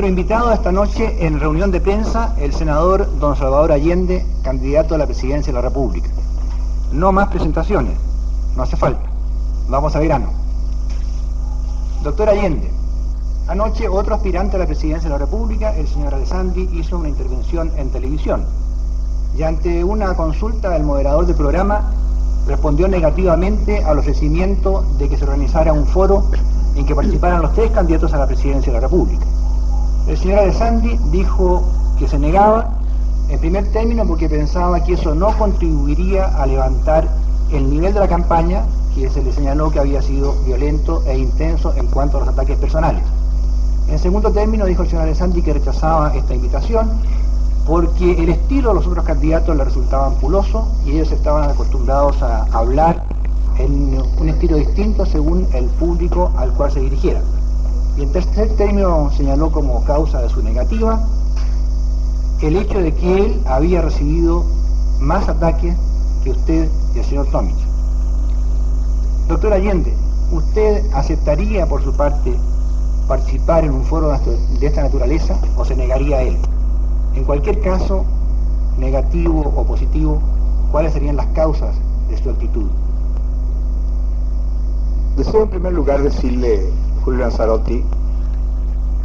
Nuestro invitado esta noche en reunión de prensa, el senador don Salvador Allende, candidato a la presidencia de la República. No más presentaciones, no hace falta. Vamos a verano. Doctor Allende, anoche otro aspirante a la presidencia de la República, el señor Alessandri, hizo una intervención en televisión y ante una consulta del moderador del programa respondió negativamente al ofrecimiento de que se organizara un foro en que participaran los tres candidatos a la presidencia de la República. El señor Alessandri dijo que se negaba, en primer término, porque pensaba que eso no contribuiría a levantar el nivel de la campaña, que se le señaló que había sido violento e intenso en cuanto a los ataques personales. En segundo término, dijo el señor Alessandri que rechazaba esta invitación porque el estilo de los otros candidatos le resultaba ampuloso y ellos estaban acostumbrados a hablar en un estilo distinto según el público al cual se dirigiera. Y en tercer término señaló como causa de su negativa el hecho de que él había recibido más ataques que usted y el señor Tomic. Doctor Allende, ¿usted aceptaría por su parte participar en un foro de esta naturaleza o se negaría a él? En cualquier caso, negativo o positivo, ¿cuáles serían las causas de su actitud? Deseo en primer lugar decirle, Julio Lanzarotti,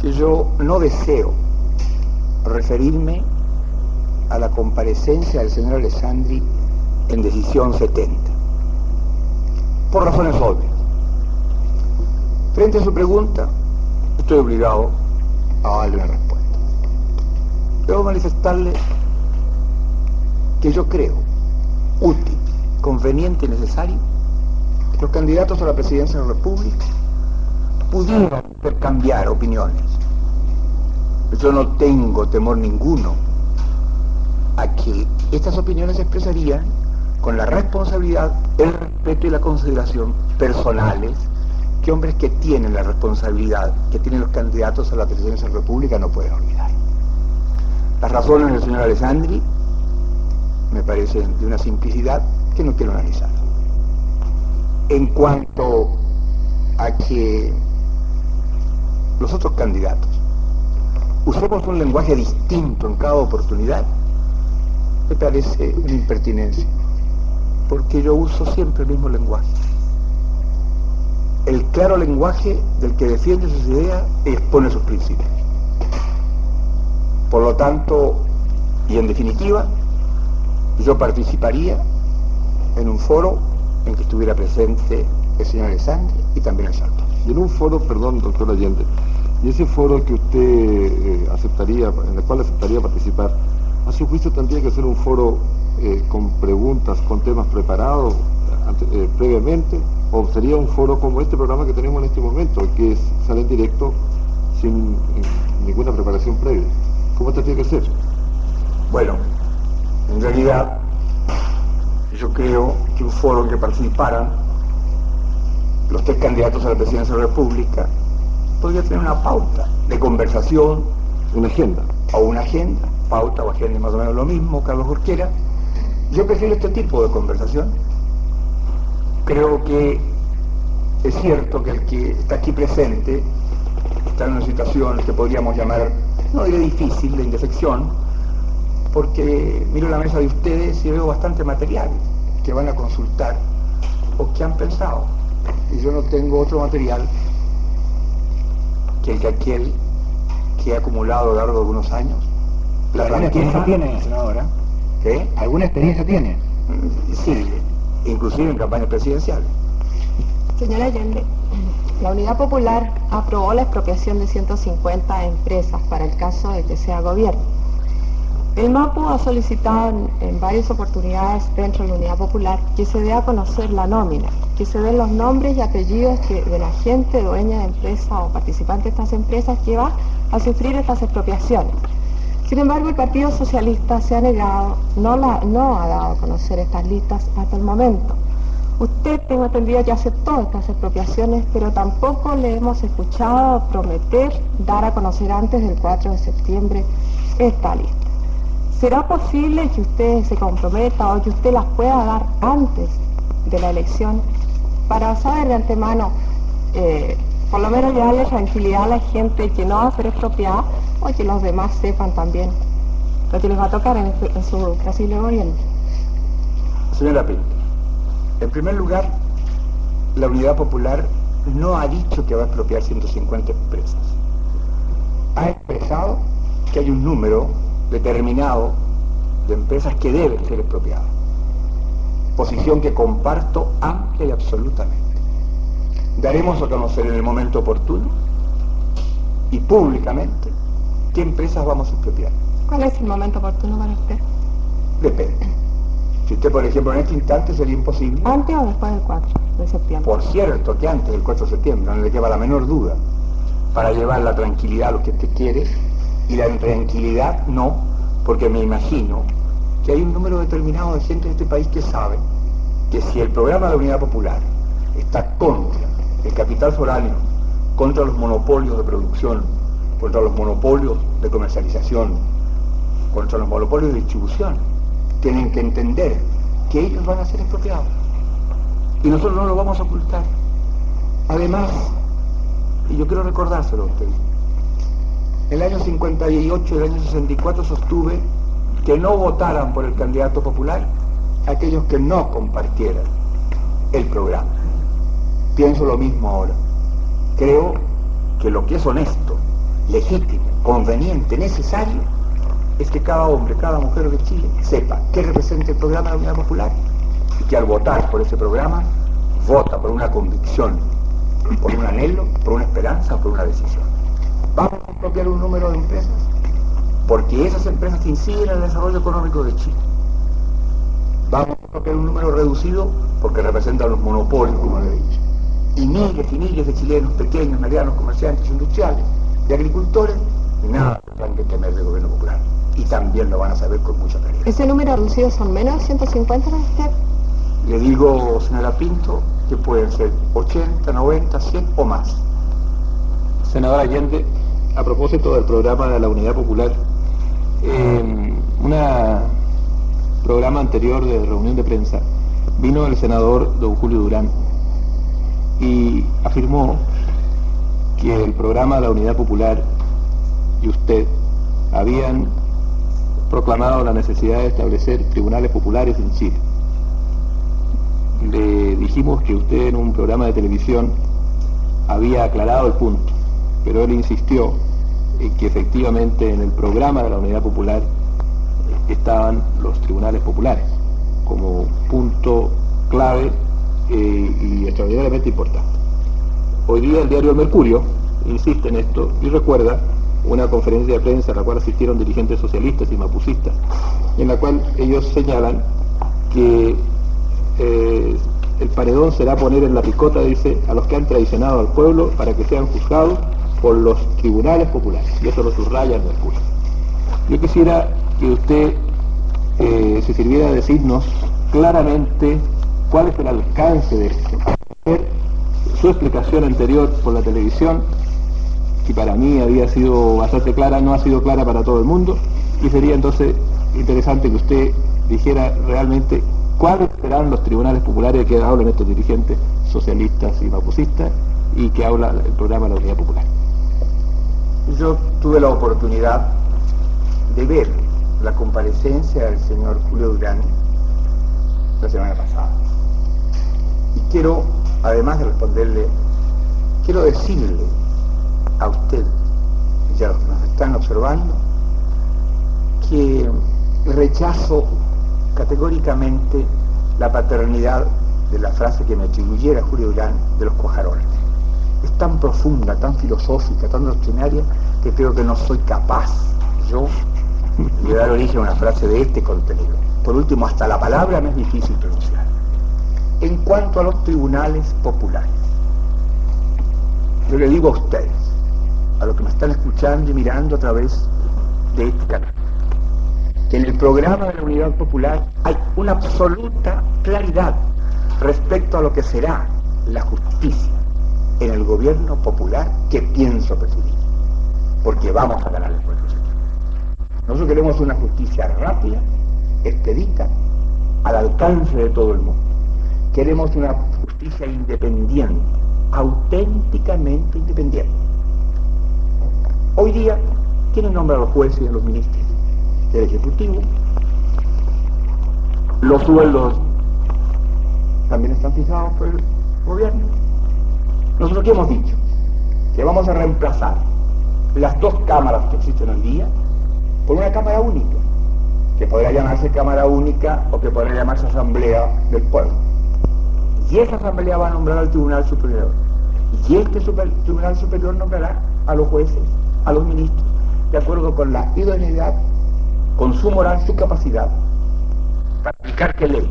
que yo no deseo referirme a la comparecencia del señor Alessandri en decisión 70, por razones obvias. Frente a su pregunta, estoy obligado a darle una respuesta. Debo manifestarle que yo creo útil, conveniente y necesario que los candidatos a la presidencia de la República pudieran intercambiar opiniones. Yo no tengo temor ninguno a que estas opiniones se expresarían con la responsabilidad, el respeto y la consideración personales que hombres que tienen la responsabilidad que tienen los candidatos a la presidencia de la República no pueden olvidar. Las razones del señor Alessandri me parecen de una simplicidad que no quiero analizar. En cuanto a que los otros candidatos usemos un lenguaje distinto en cada oportunidad, me parece una impertinencia, porque yo uso siempre el mismo lenguaje. El claro lenguaje del que defiende sus ideas y expone sus principios. Por lo tanto, y en definitiva, yo participaría en un foro en que estuviera presente el señor Alessandri y también el Santo. En un foro, perdón, doctor Allende, y ese foro que usted eh, aceptaría, en el cual aceptaría participar, ¿a su juicio tendría que ser un foro eh, con preguntas, con temas preparados eh, previamente? ¿O sería un foro como este programa que tenemos en este momento, que es, sale en directo sin ninguna preparación previa? ¿Cómo tendría que ser? Bueno, en realidad yo creo que un foro en que participaran los tres candidatos a la presidencia de la República podría tener una pauta de conversación, una agenda. O una agenda, pauta o agenda más o menos lo mismo, Carlos Jorquera. Yo prefiero este tipo de conversación. Creo que es cierto que el que está aquí presente está en una situación que podríamos llamar no diré difícil, de indefección, porque miro la mesa de ustedes y veo bastante material que van a consultar o que han pensado. Y yo no tengo otro material que el que aquel que he acumulado a lo largo de algunos años. ¿Alguna experiencia tiene, senadora? ¿Qué? ¿Alguna experiencia tiene? Sí, inclusive en campañas presidenciales. Señora Allende, la Unidad Popular aprobó la expropiación de 150 empresas para el caso de que sea gobierno. El MAPU ha solicitado en, varias oportunidades dentro de la Unidad Popular que se dé a conocer la nómina, que se den los nombres y apellidos de la gente dueña de empresa o participante de estas empresas que va a sufrir estas expropiaciones. Sin embargo, el Partido Socialista se ha negado, no, no ha dado a conocer estas listas hasta el momento. Usted, tengo entendido, ya aceptó estas expropiaciones, pero tampoco le hemos escuchado prometer dar a conocer antes del 4 de septiembre esta lista. ¿Será posible que usted se comprometa o que usted las pueda dar antes de la elección para saber de antemano eh, por lo menos darle tranquilidad a la gente que no va a ser expropiada o que los demás sepan también lo que les va a tocar en, en su posible gobierno. Señora Pinto, en primer lugar, la Unidad Popular no ha dicho que va a expropiar 150 empresas. Ha expresado que hay un número determinado de empresas que deben ser expropiadas. Posición que comparto amplia y absolutamente. Daremos a conocer en el momento oportuno y públicamente qué empresas vamos a expropiar. ¿Cuál es el momento oportuno para usted? Depende. Si usted, por ejemplo, en este instante sería imposible. ¿Antes o después del 4 de septiembre? Por cierto, que antes del 4 de septiembre, no le queda la menor duda, para llevar la tranquilidad a lo que usted quiere, y la tranquilidad no, porque me imagino que hay un número determinado de gente en este país que sabe que si el programa de la Unidad Popular está contra el capital foráneo, contra los monopolios de producción, contra los monopolios de comercialización, contra los monopolios de distribución, tienen que entender que ellos van a ser expropiados. Y nosotros no lo vamos a ocultar. Además, y yo quiero recordárselo a ustedes, el año 58 y el año 64 sostuve que no votaran por el candidato popular aquellos que no compartieran el programa. Pienso lo mismo ahora. Creo que lo que es honesto, legítimo, conveniente, necesario, es que cada hombre, cada mujer de Chile sepa qué representa el programa de la Unidad Popular y que al votar por ese programa vota por una convicción, por un anhelo, por una esperanza, por una decisión. Vamos a expropiar un número de empresas porque esas empresas inciden en el desarrollo económico de Chile. Vamos a expropiar un número reducido porque representan los monopolios, como le he dicho. Y miles y miles de chilenos pequeños, medianos, comerciantes, industriales, de agricultores, nada tendrán que temer del gobierno popular y también lo van a saber con mucha claridad. ¿Ese número reducido son menos de 150 para usted? Le digo, señora Pinto, que pueden ser 80, 90, 100 o más. Senador Allende, a propósito del programa de la Unidad Popular, en un programa anterior de reunión de prensa vino el senador don Julio Durán y afirmó que el programa de la Unidad Popular y usted habían proclamado la necesidad de establecer tribunales populares en Chile. Le dijimos que usted en un programa de televisión había aclarado el punto, pero él insistió en que efectivamente en el programa de la Unidad Popular estaban los tribunales populares como punto clave eh, y extraordinariamente importante. Hoy día el diario Mercurio insiste en esto y recuerda una conferencia de prensa a la cual asistieron dirigentes socialistas y mapucistas, en la cual ellos señalan que eh, el paredón será poner en la picota, dice, a los que han traicionado al pueblo para que sean juzgados por los tribunales populares. Y eso lo subraya Mercurio. Yo quisiera que usted eh, se sirviera de decirnos claramente cuál es el alcance de esto. Su explicación anterior por la televisión que para mí había sido bastante clara, no ha sido clara para todo el mundo, y sería entonces interesante que usted dijera realmente cuáles serán los tribunales populares que hablan estos dirigentes socialistas y mapucistas y que habla el programa de la Unidad Popular. Yo tuve la oportunidad de ver la comparecencia del señor Julio Durán la semana pasada. Y quiero, además de responderle, quiero decirle a usted y a los que nos están observando que rechazo categóricamente la paternidad de la frase que me atribuyera Julio Durán de los cuajarones. Es tan profunda, tan filosófica, tan doctrinaria, que creo que no soy capaz yo de dar origen a una frase de este contenido. Por último, hasta la palabra me es difícil pronunciar. En cuanto a los tribunales populares, yo le digo a ustedes, a los que me están escuchando y mirando a través de este canal, que en el programa de la Unidad Popular hay una absoluta claridad respecto a lo que será la justicia en el gobierno popular que pienso presidir, porque vamos a ganar el pueblo. Nosotros queremos una justicia rápida, expedita, al alcance de todo el mundo. Queremos una justicia independiente, auténticamente independiente. Hoy día, ¿quiénes nombran a los jueces y a los ministros? El Ejecutivo. Los sueldos también están fijados por el gobierno. Nosotros qué hemos dicho? Que vamos a reemplazar las dos cámaras que existen hoy día por una cámara única, que podrá llamarse cámara única o que podrá llamarse asamblea del pueblo. Y esa asamblea va a nombrar al Tribunal Superior. Y este Tribunal Superior nombrará a los jueces, a los ministros, de acuerdo con la idoneidad, con su moral, su capacidad, para aplicar qué leyes,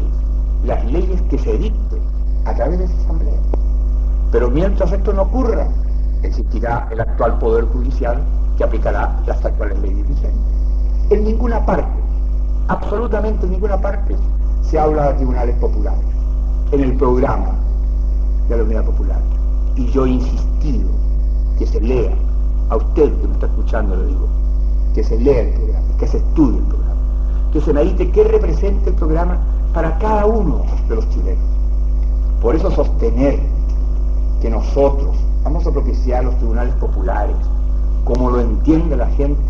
las leyes que se dicten a través de esa asamblea. Pero mientras esto no ocurra, existirá el actual Poder Judicial que aplicará las actuales leyes vigentes. En ninguna parte, absolutamente en ninguna parte, se habla de tribunales populares. En el programa de la Unidad Popular. Y yo he insistido que se lea, a usted que me está escuchando le digo, que se lea el programa, que se estudie el programa, que se medite qué representa el programa para cada uno de los chilenos. Por eso sostener que nosotros vamos a propiciar los tribunales populares, como lo entiende la gente,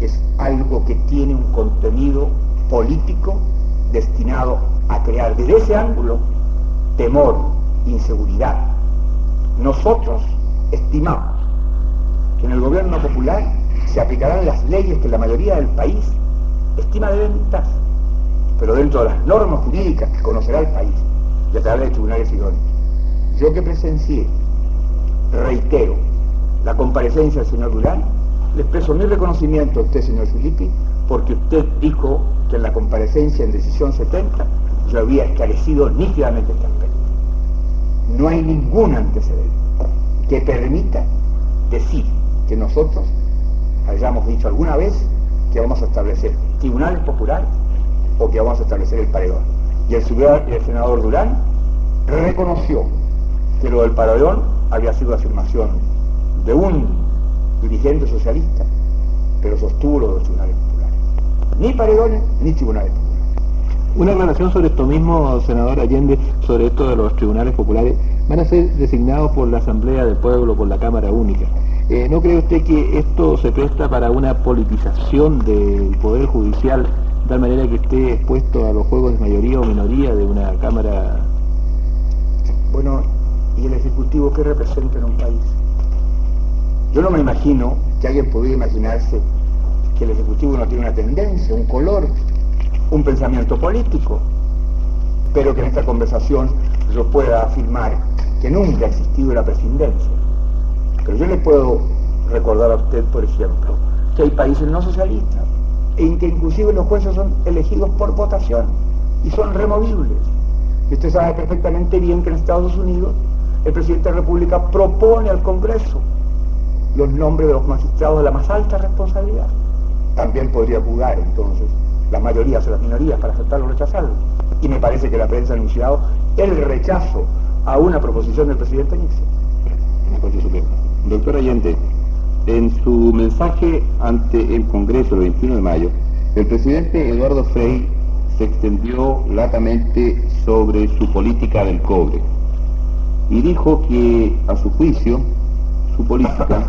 es algo que tiene un contenido político destinado a crear desde ese ángulo temor, inseguridad. Nosotros estimamos que en el gobierno popular se aplicarán las leyes que la mayoría del país estima deben dictar, pero dentro de las normas jurídicas que conocerá el país y a través de tribunales idóneos. Yo que presencié, reitero, la comparecencia del señor Durán, le expreso mi reconocimiento a usted, señor Filippi, porque usted dijo que en la comparecencia en decisión 70 yo había esclarecido nítidamente este aspecto. No hay ningún antecedente que permita decir que nosotros hayamos dicho alguna vez que vamos a establecer tribunales populares o que vamos a establecer el paredón. Y el, el senador Durán reconoció que lo del paredón había sido afirmación de un dirigente socialista, pero sostuvo los tribunales populares. Ni paredones ni tribunales populares. Una aclaración sobre esto mismo, senador Allende, sobre esto de los tribunales populares, van a ser designados por la Asamblea del Pueblo, por la Cámara Única. Eh, ¿No cree usted que esto se presta para una politización del Poder Judicial, de tal manera que esté expuesto a los juegos de mayoría o minoría de una Cámara? Bueno, ¿y el Ejecutivo qué representa en un país? Yo no me imagino que alguien pudiera imaginarse que el Ejecutivo no tiene una tendencia, un color, un pensamiento político, pero que en esta conversación yo pueda afirmar que nunca ha existido la presidencia. Pero yo le puedo recordar a usted, por ejemplo, que hay países no socialistas en que inclusive los jueces son elegidos por votación y son removibles. Y usted sabe perfectamente bien que en Estados Unidos el presidente de la República propone al Congreso los nombres de los magistrados de la más alta responsabilidad. También podría jugar entonces las mayorías o las minorías para aceptarlo o rechazarlo. Y me parece que la prensa ha anunciado el rechazo a una proposición del presidente Nixon. Doctor Allende, en su mensaje ante el Congreso el 21 de mayo, el presidente Eduardo Frei se extendió latamente sobre su política del cobre y dijo que, a su juicio, su política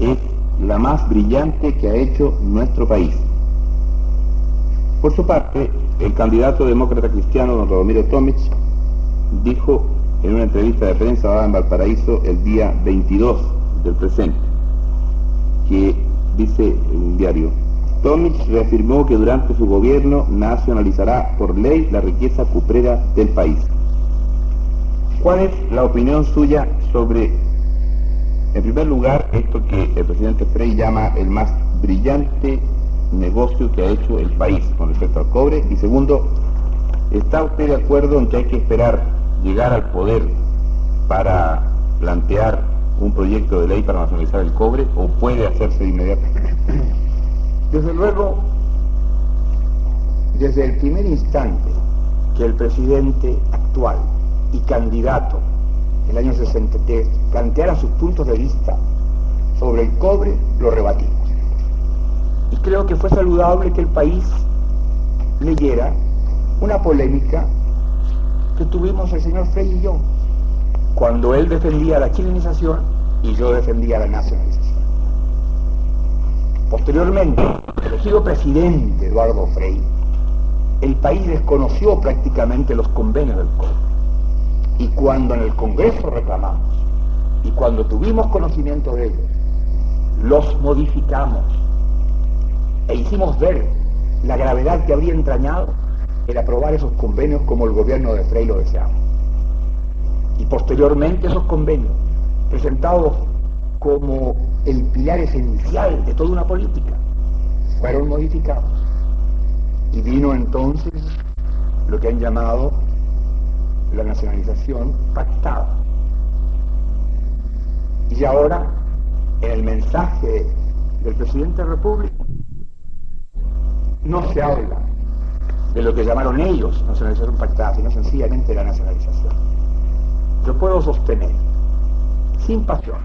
es la más brillante que ha hecho nuestro país. Por su parte, el candidato demócrata cristiano, don Rodomiro Tomic, dijo en una entrevista de prensa dada en Valparaíso el día 22 del presente, que dice un diario, Tomic reafirmó que durante su gobierno nacionalizará por ley la riqueza cuprera del país. ¿Cuál es la opinión suya sobre, en primer lugar, esto que el presidente Frey llama el más brillante negocio que ha hecho el país con respecto al cobre? Y segundo, ¿está usted de acuerdo en que hay que esperar llegar al poder para plantear un proyecto de ley para nacionalizar el cobre o puede hacerse de inmediato? Desde luego, desde el primer instante que el presidente actual y candidato el año 63 planteara sus puntos de vista sobre el cobre, lo rebatimos. Y creo que fue saludable que el país leyera una polémica que tuvimos el señor Frey y yo, cuando él defendía la chilenización y yo defendía la nacionalización. Posteriormente, elegido presidente Eduardo Frei, el país desconoció prácticamente los convenios del cobre. Y cuando en el Congreso reclamamos, y cuando tuvimos conocimiento de ellos, los modificamos e hicimos ver la gravedad que habría entrañado el aprobar esos convenios como el gobierno de Frey lo deseaba. Y posteriormente esos convenios, presentados como el pilar esencial de toda una política, fueron modificados. Y vino entonces lo que han llamado la nacionalización pactada. Y ahora, en el mensaje del presidente de la República, no se habla de lo que llamaron ellos nacionalización pactada, sino sencillamente la nacionalización. Yo puedo sostener, sin pasión,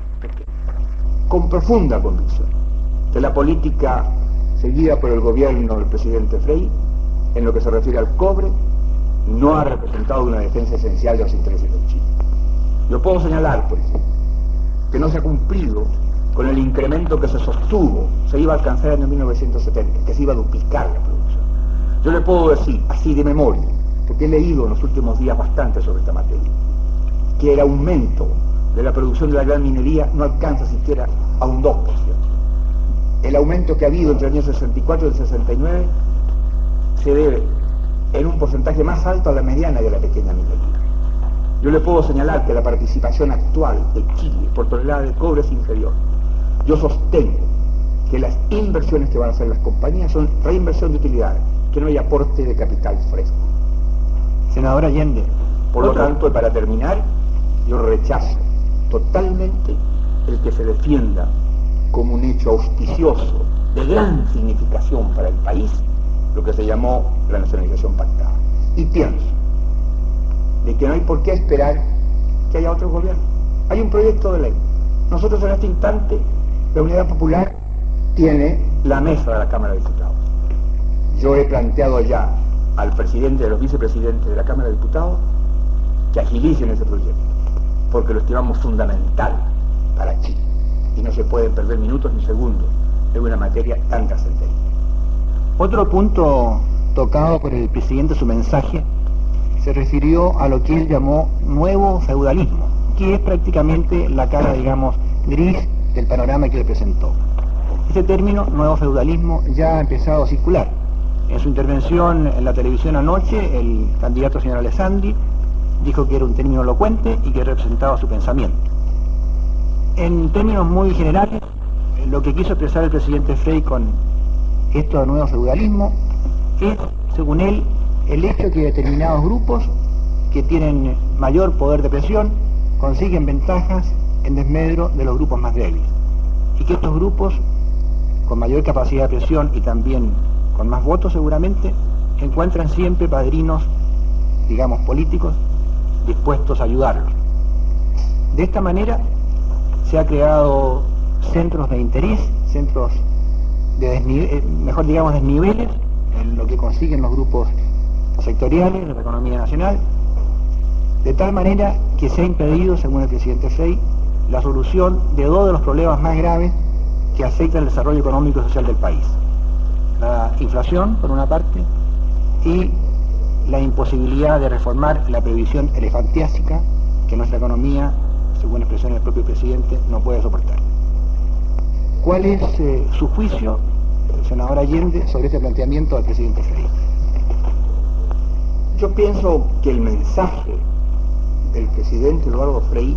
con profunda convicción, que la política seguida por el gobierno del presidente Frey, en lo que se refiere al cobre, no ha representado una defensa esencial de los intereses de Chile. Yo puedo señalar, por ejemplo, que no se ha cumplido con el incremento que se sostuvo, se iba a alcanzar en el 1970, que se iba a duplicar la producción. Yo le puedo decir, así de memoria, porque he leído en los últimos días bastante sobre esta materia, que el aumento de la producción de la gran minería no alcanza siquiera a un 2%. El aumento que ha habido entre el año 64 y el 69 se debe en un porcentaje más alto a la mediana y a la pequeña minería. Yo le puedo señalar que la participación actual de Chile por tonelada de cobre es inferior. Yo sostengo que las inversiones que van a hacer las compañías son reinversión de utilidades, que no hay aporte de capital fresco. Senador Allende. Por lo tanto, y para terminar, yo rechazo totalmente el que se defienda como un hecho auspicioso de gran significación para el país lo que se llamó la nacionalización pactada. Y pienso de que no hay por qué esperar que haya otro gobierno. Hay un proyecto de ley. Nosotros en este instante, la Unidad Popular tiene la mesa de la Cámara de Diputados. Yo he planteado ya al presidente y a los vicepresidentes de la Cámara de Diputados que agilicen ese proyecto, porque lo estimamos fundamental para Chile. Y no se pueden perder minutos ni segundos en una materia tan trascendente. Otro punto tocado por el presidente en su mensaje se refirió a lo que él llamó nuevo feudalismo, que es prácticamente la cara, digamos, gris del panorama que le presentó. Ese término, nuevo feudalismo, ya ha empezado a circular. En su intervención en la televisión anoche, el candidato señor Alessandri dijo que era un término elocuente y que representaba su pensamiento. En términos muy generales, lo que quiso expresar el presidente Frey con esto de nuevo feudalismo es, según él, el hecho que determinados grupos que tienen mayor poder de presión consiguen ventajas en desmedro de los grupos más débiles. Y que estos grupos, con mayor capacidad de presión y también con más votos seguramente, encuentran siempre padrinos, digamos, políticos dispuestos a ayudarlos. De esta manera se ha creado centros de interés, centros de eh, mejor digamos desniveles en lo que consiguen los grupos sectoriales de la economía nacional, de tal manera que se ha impedido, según el presidente Frey, la solución de dos de los problemas más graves que afectan el desarrollo económico y social del país. La inflación, por una parte, y la imposibilidad de reformar la previsión elefantiásica que nuestra economía, según expresión del propio presidente, no puede soportar. ¿Cuál es eh, su juicio, senador Allende, sobre este planteamiento del presidente Frey? Yo pienso que el mensaje del presidente Eduardo Frei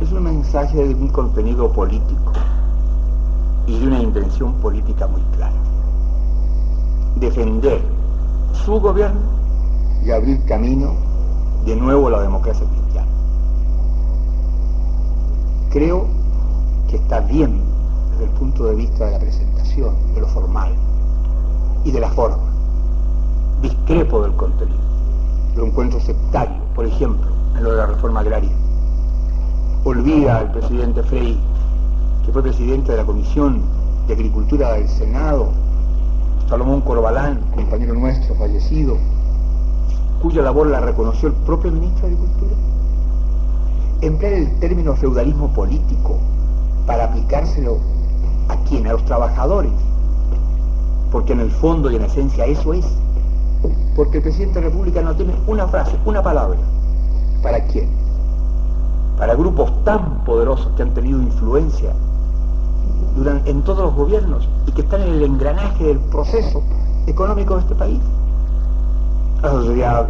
es un mensaje de un contenido político y de una intención política muy clara. Defender su gobierno y abrir camino de nuevo a la democracia cristiana. Creo que está bien desde el punto de vista de la presentación, de lo formal y de la forma discrepo del contenido. Lo encuentro sectario, por ejemplo, en lo de la reforma agraria. Olvida al presidente Frey, que fue presidente de la Comisión de Agricultura del Senado, Salomón Corbalán, compañero nuestro, fallecido, cuya labor la reconoció el propio ministro de Agricultura. emplear el término feudalismo político para aplicárselo a quién, a los trabajadores, porque en el fondo y en esencia eso es, porque el presidente de la República no tiene una frase, una palabra, ¿para quién? Para grupos tan poderosos que han tenido influencia en todos los gobiernos y que están en el engranaje del proceso económico de este país. La Sociedad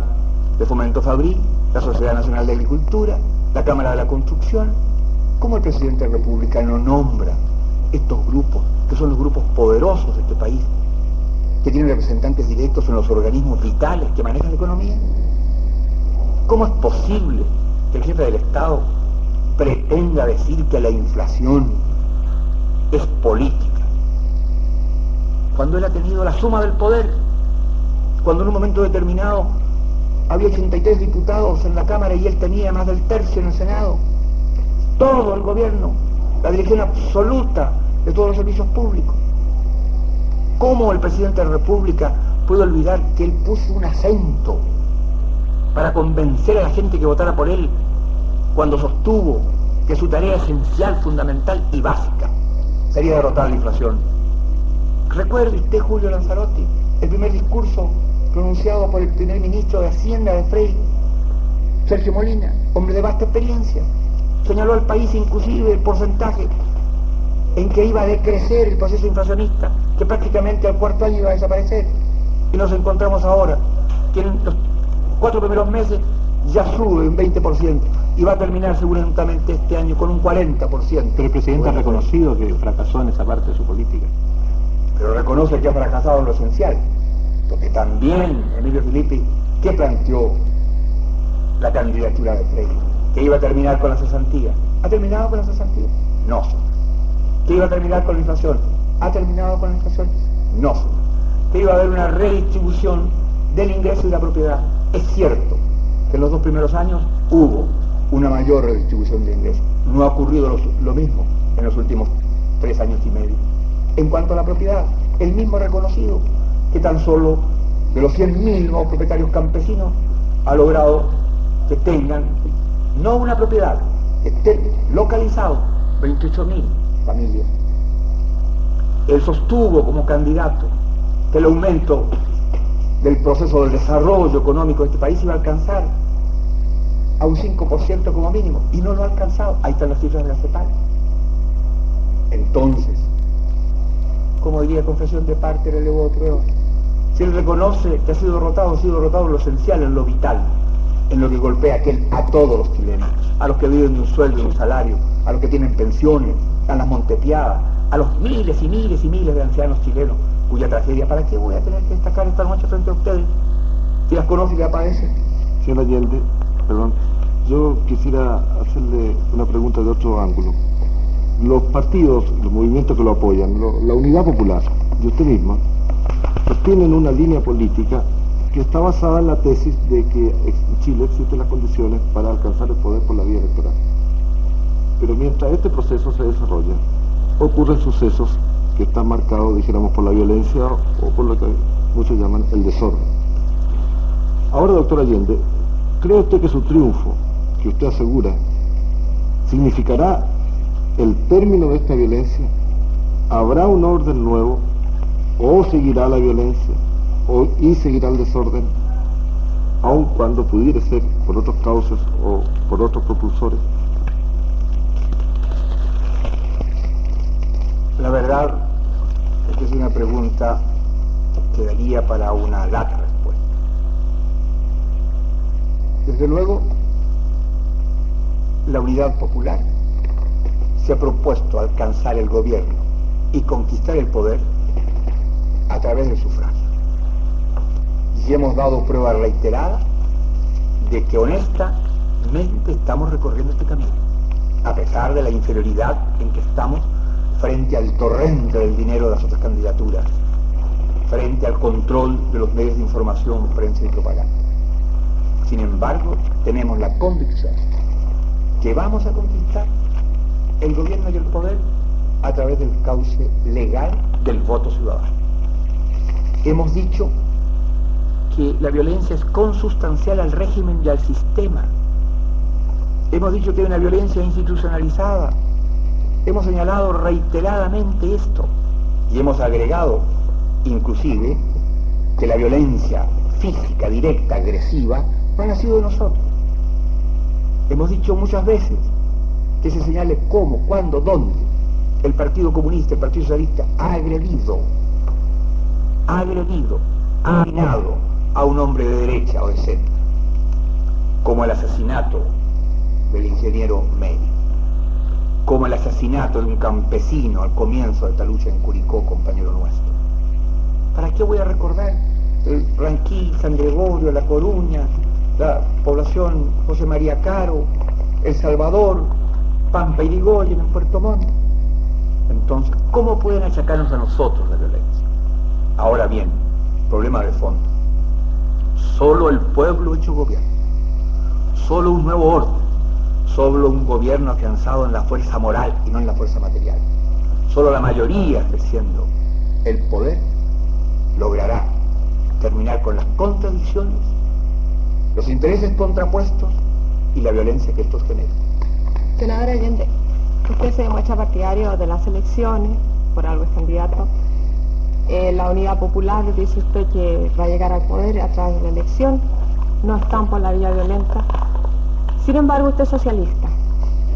de Fomento Fabril, la Sociedad Nacional de Agricultura, la Cámara de la Construcción. ¿Cómo el presidente de la República no nombra estos grupos, que son los grupos poderosos de este país, que tienen representantes directos en los organismos vitales que manejan la economía? ¿Cómo es posible que el jefe del Estado pretenda decir que la inflación es política? Cuando él ha tenido la suma del poder, cuando en un momento determinado había 83 diputados en la Cámara y él tenía más del tercio en el Senado. Todo el gobierno, la dirección absoluta de todos los servicios públicos. ¿Cómo el presidente de la República puede olvidar que él puso un acento para convencer a la gente que votara por él cuando sostuvo que su tarea esencial, fundamental y básica sería derrotar la inflación? Recuerde usted, Julio Lanzarotti, el primer discurso pronunciado por el primer ministro de Hacienda de Frey, Sergio Molina, hombre de vasta experiencia. Señaló al país inclusive el porcentaje en que iba a decrecer el proceso inflacionista, que prácticamente al cuarto año iba a desaparecer. Y nos encontramos ahora que en los cuatro primeros meses ya sube un 20% y va a terminar seguramente este año con un 40%. Pero el presidente ha reconocido que fracasó en esa parte de su política. Pero reconoce que ha fracasado en lo esencial. Porque también Emilio Filippi, ¿qué planteó la candidatura de Freire? Que iba a terminar con la cesantía. ¿Ha terminado con la cesantía? No, ¿Que iba a terminar con la inflación? ¿Ha terminado con la inflación? No, ¿Que iba a haber una redistribución del ingreso y la propiedad? Es cierto que en los dos primeros años hubo una mayor redistribución de ingresos. No ha ocurrido lo mismo en los últimos tres años y medio. En cuanto a la propiedad, el mismo reconocido que tan solo de los 100.000 nuevos propietarios campesinos ha logrado que tengan no una propiedad, localizados 28.000 familias. Él sostuvo como candidato que el aumento del proceso del desarrollo económico de este país iba a alcanzar a un 5% como mínimo, y no lo ha alcanzado. Ahí están las cifras de la CEPAL. Entonces, como diría confesión de parte, le debo otro si él reconoce que ha sido derrotado, ha sido derrotado en lo esencial, en lo vital, en lo que golpea a todos los chilenos, a los que viven de un sueldo, de un salario, a los que tienen pensiones, a las montepiadas, a los miles y miles y miles de ancianos chilenos, cuya tragedia, ¿para qué voy a tener que destacar esta noche frente a ustedes? Si las conoce y le aparece. Señor Allende, perdón, yo quisiera hacerle una pregunta de otro ángulo. Los partidos, los movimientos que lo apoyan, la Unidad Popular y usted misma, tienen una línea política que está basada en la tesis de que en Chile existen las condiciones para alcanzar el poder por la vía electoral. Pero mientras este proceso se desarrolla, ocurren sucesos que están marcados, dijéramos, por la violencia o por lo que muchos llaman el desorden. Ahora, doctor Allende, ¿cree usted que su triunfo, que usted asegura, significará el término de esta violencia? ¿Habrá un orden nuevo o seguirá la violencia o, y seguirá el desorden, aun cuando pudiera ser por otros causas o por otros propulsores? La verdad es que es una pregunta que daría para una larga respuesta. Desde luego, la unidad popular se ha propuesto alcanzar el gobierno y conquistar el poder a través del sufragio. Y hemos dado prueba reiterada de que honestamente estamos recorriendo este camino, a pesar de la inferioridad en que estamos frente al torrente del dinero de las otras candidaturas, frente al control de los medios de información, prensa y propaganda. Sin embargo, tenemos la convicción que vamos a conquistar el gobierno y el poder a través del cauce legal del voto ciudadano hemos dicho que la violencia es consustancial al régimen y al sistema. Hemos dicho que hay una violencia institucionalizada. Hemos señalado reiteradamente esto y hemos agregado inclusive que la violencia física, directa, agresiva, no ha nacido de nosotros. Hemos dicho muchas veces que se señale cómo, cuándo, dónde el Partido Comunista, el Partido Socialista ha agredido, ha agredido, ha afinado a un hombre de derecha o de centro, como el asesinato del ingeniero Meri, como el asesinato de un campesino al comienzo de esta lucha en Curicó, compañero nuestro. ¿Para qué voy a recordar el Ranquil, San Gregorio, La Coruña, la población José María Caro, El Salvador, Pampa y Rigoyen en Puerto Montt? Entonces, ¿cómo pueden achacarnos a nosotros la violencia? Ahora bien, problema de fondo. Solo el pueblo hecho gobierno, solo un nuevo orden, solo un gobierno afianzado en la fuerza moral y no en la fuerza material, solo la mayoría ejerciendo el poder logrará terminar con las contradicciones, los intereses contrapuestos y la violencia que estos generan. Senador Allende, usted se demuestra partidario de las elecciones, por algo es candidato. Eh, la Unidad Popular dice usted que va a llegar al poder a través de la elección, no están por la vía violenta. Sin embargo, usted es socialista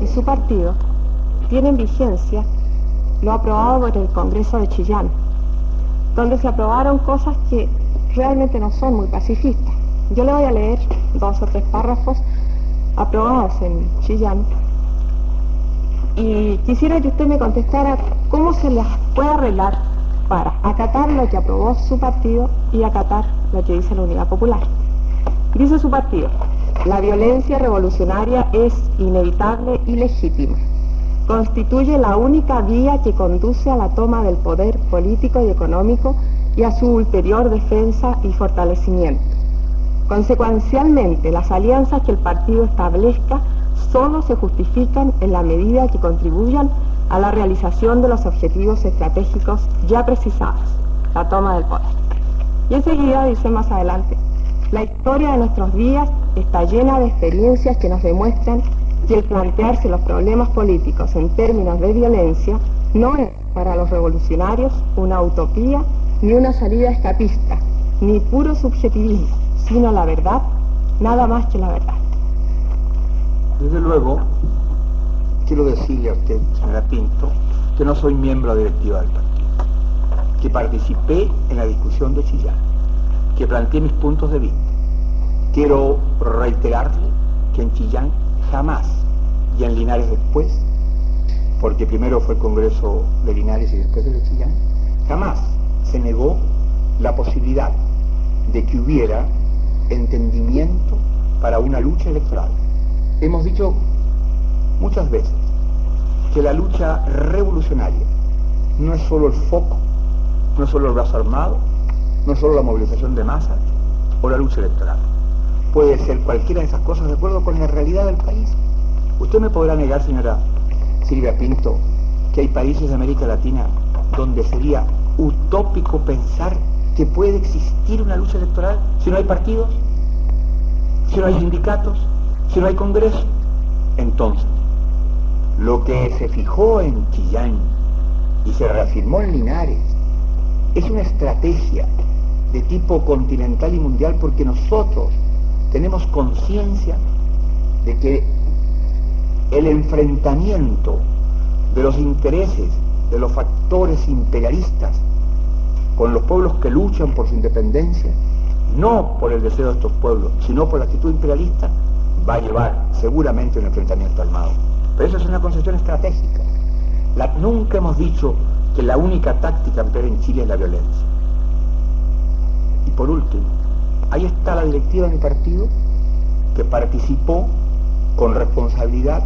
y su partido tiene en vigencia lo aprobado por el Congreso de Chillán, donde se aprobaron cosas que realmente no son muy pacifistas. Yo le voy a leer dos o tres párrafos aprobados en Chillán y quisiera que usted me contestara cómo se les puede arreglar para acatar lo que aprobó su partido y acatar lo que dice la Unidad Popular. Dice su partido, la violencia revolucionaria es inevitable y legítima. Constituye la única vía que conduce a la toma del poder político y económico y a su ulterior defensa y fortalecimiento. Consecuencialmente, las alianzas que el partido establezca solo se justifican en la medida que contribuyan a la realización de los objetivos estratégicos ya precisados, la toma del poder. Y enseguida dice más adelante, la historia de nuestros días está llena de experiencias que nos demuestran que el plantearse los problemas políticos en términos de violencia no es para los revolucionarios una utopía ni una salida escapista, ni puro subjetivismo, sino la verdad, nada más que la verdad. Desde luego, quiero decirle a usted, señora Pinto, que no soy miembro directiva del partido, que participé en la discusión de Chillán, que planteé mis puntos de vista. Quiero reiterarle que en Chillán jamás, y en Linares después, porque primero fue el Congreso de Linares y después el de Chillán, jamás se negó la posibilidad de que hubiera entendimiento para una lucha electoral. Hemos dicho muchas veces que la lucha revolucionaria no es solo el foco, no es solo el brazo armado, no es solo la movilización de masas o la lucha electoral. Puede ser cualquiera de esas cosas de acuerdo con la realidad del país. Usted me podrá negar, señora Silvia Pinto, que hay países de América Latina donde sería utópico pensar que puede existir una lucha electoral si no hay partidos, si no hay sindicatos, si no hay congreso. Entonces, lo que se fijó en Chillán y se reafirmó en Linares es una estrategia de tipo continental y mundial porque nosotros tenemos conciencia de que el enfrentamiento de los intereses de los factores imperialistas con los pueblos que luchan por su independencia, no por el deseo de estos pueblos, sino por la actitud imperialista, va a llevar seguramente un enfrentamiento armado. Pero eso es una concepción estratégica. nunca hemos dicho que la única táctica en Chile es la violencia. Y por último, ahí está la directiva de mi partido que participó con responsabilidad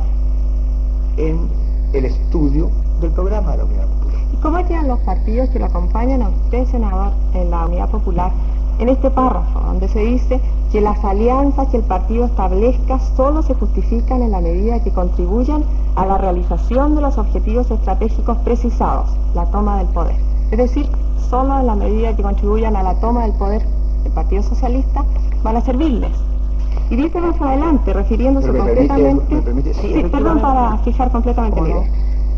en el estudio del programa de la Unidad Popular. ¿Y cómo llegan los partidos que lo acompañan a usted, senador, en la Unidad Popular? En este párrafo, donde se dice que las alianzas que el partido establezca solo se justifican en la medida que contribuyan a la realización de los objetivos estratégicos precisados, la toma del poder. Es decir, solo en la medida que contribuyan a la toma del poder del Partido Socialista van a servirles. Y dice más adelante, refiriéndose me permite- concretamente... me permite- sí, Sí, perdón, para fijar completamente idea.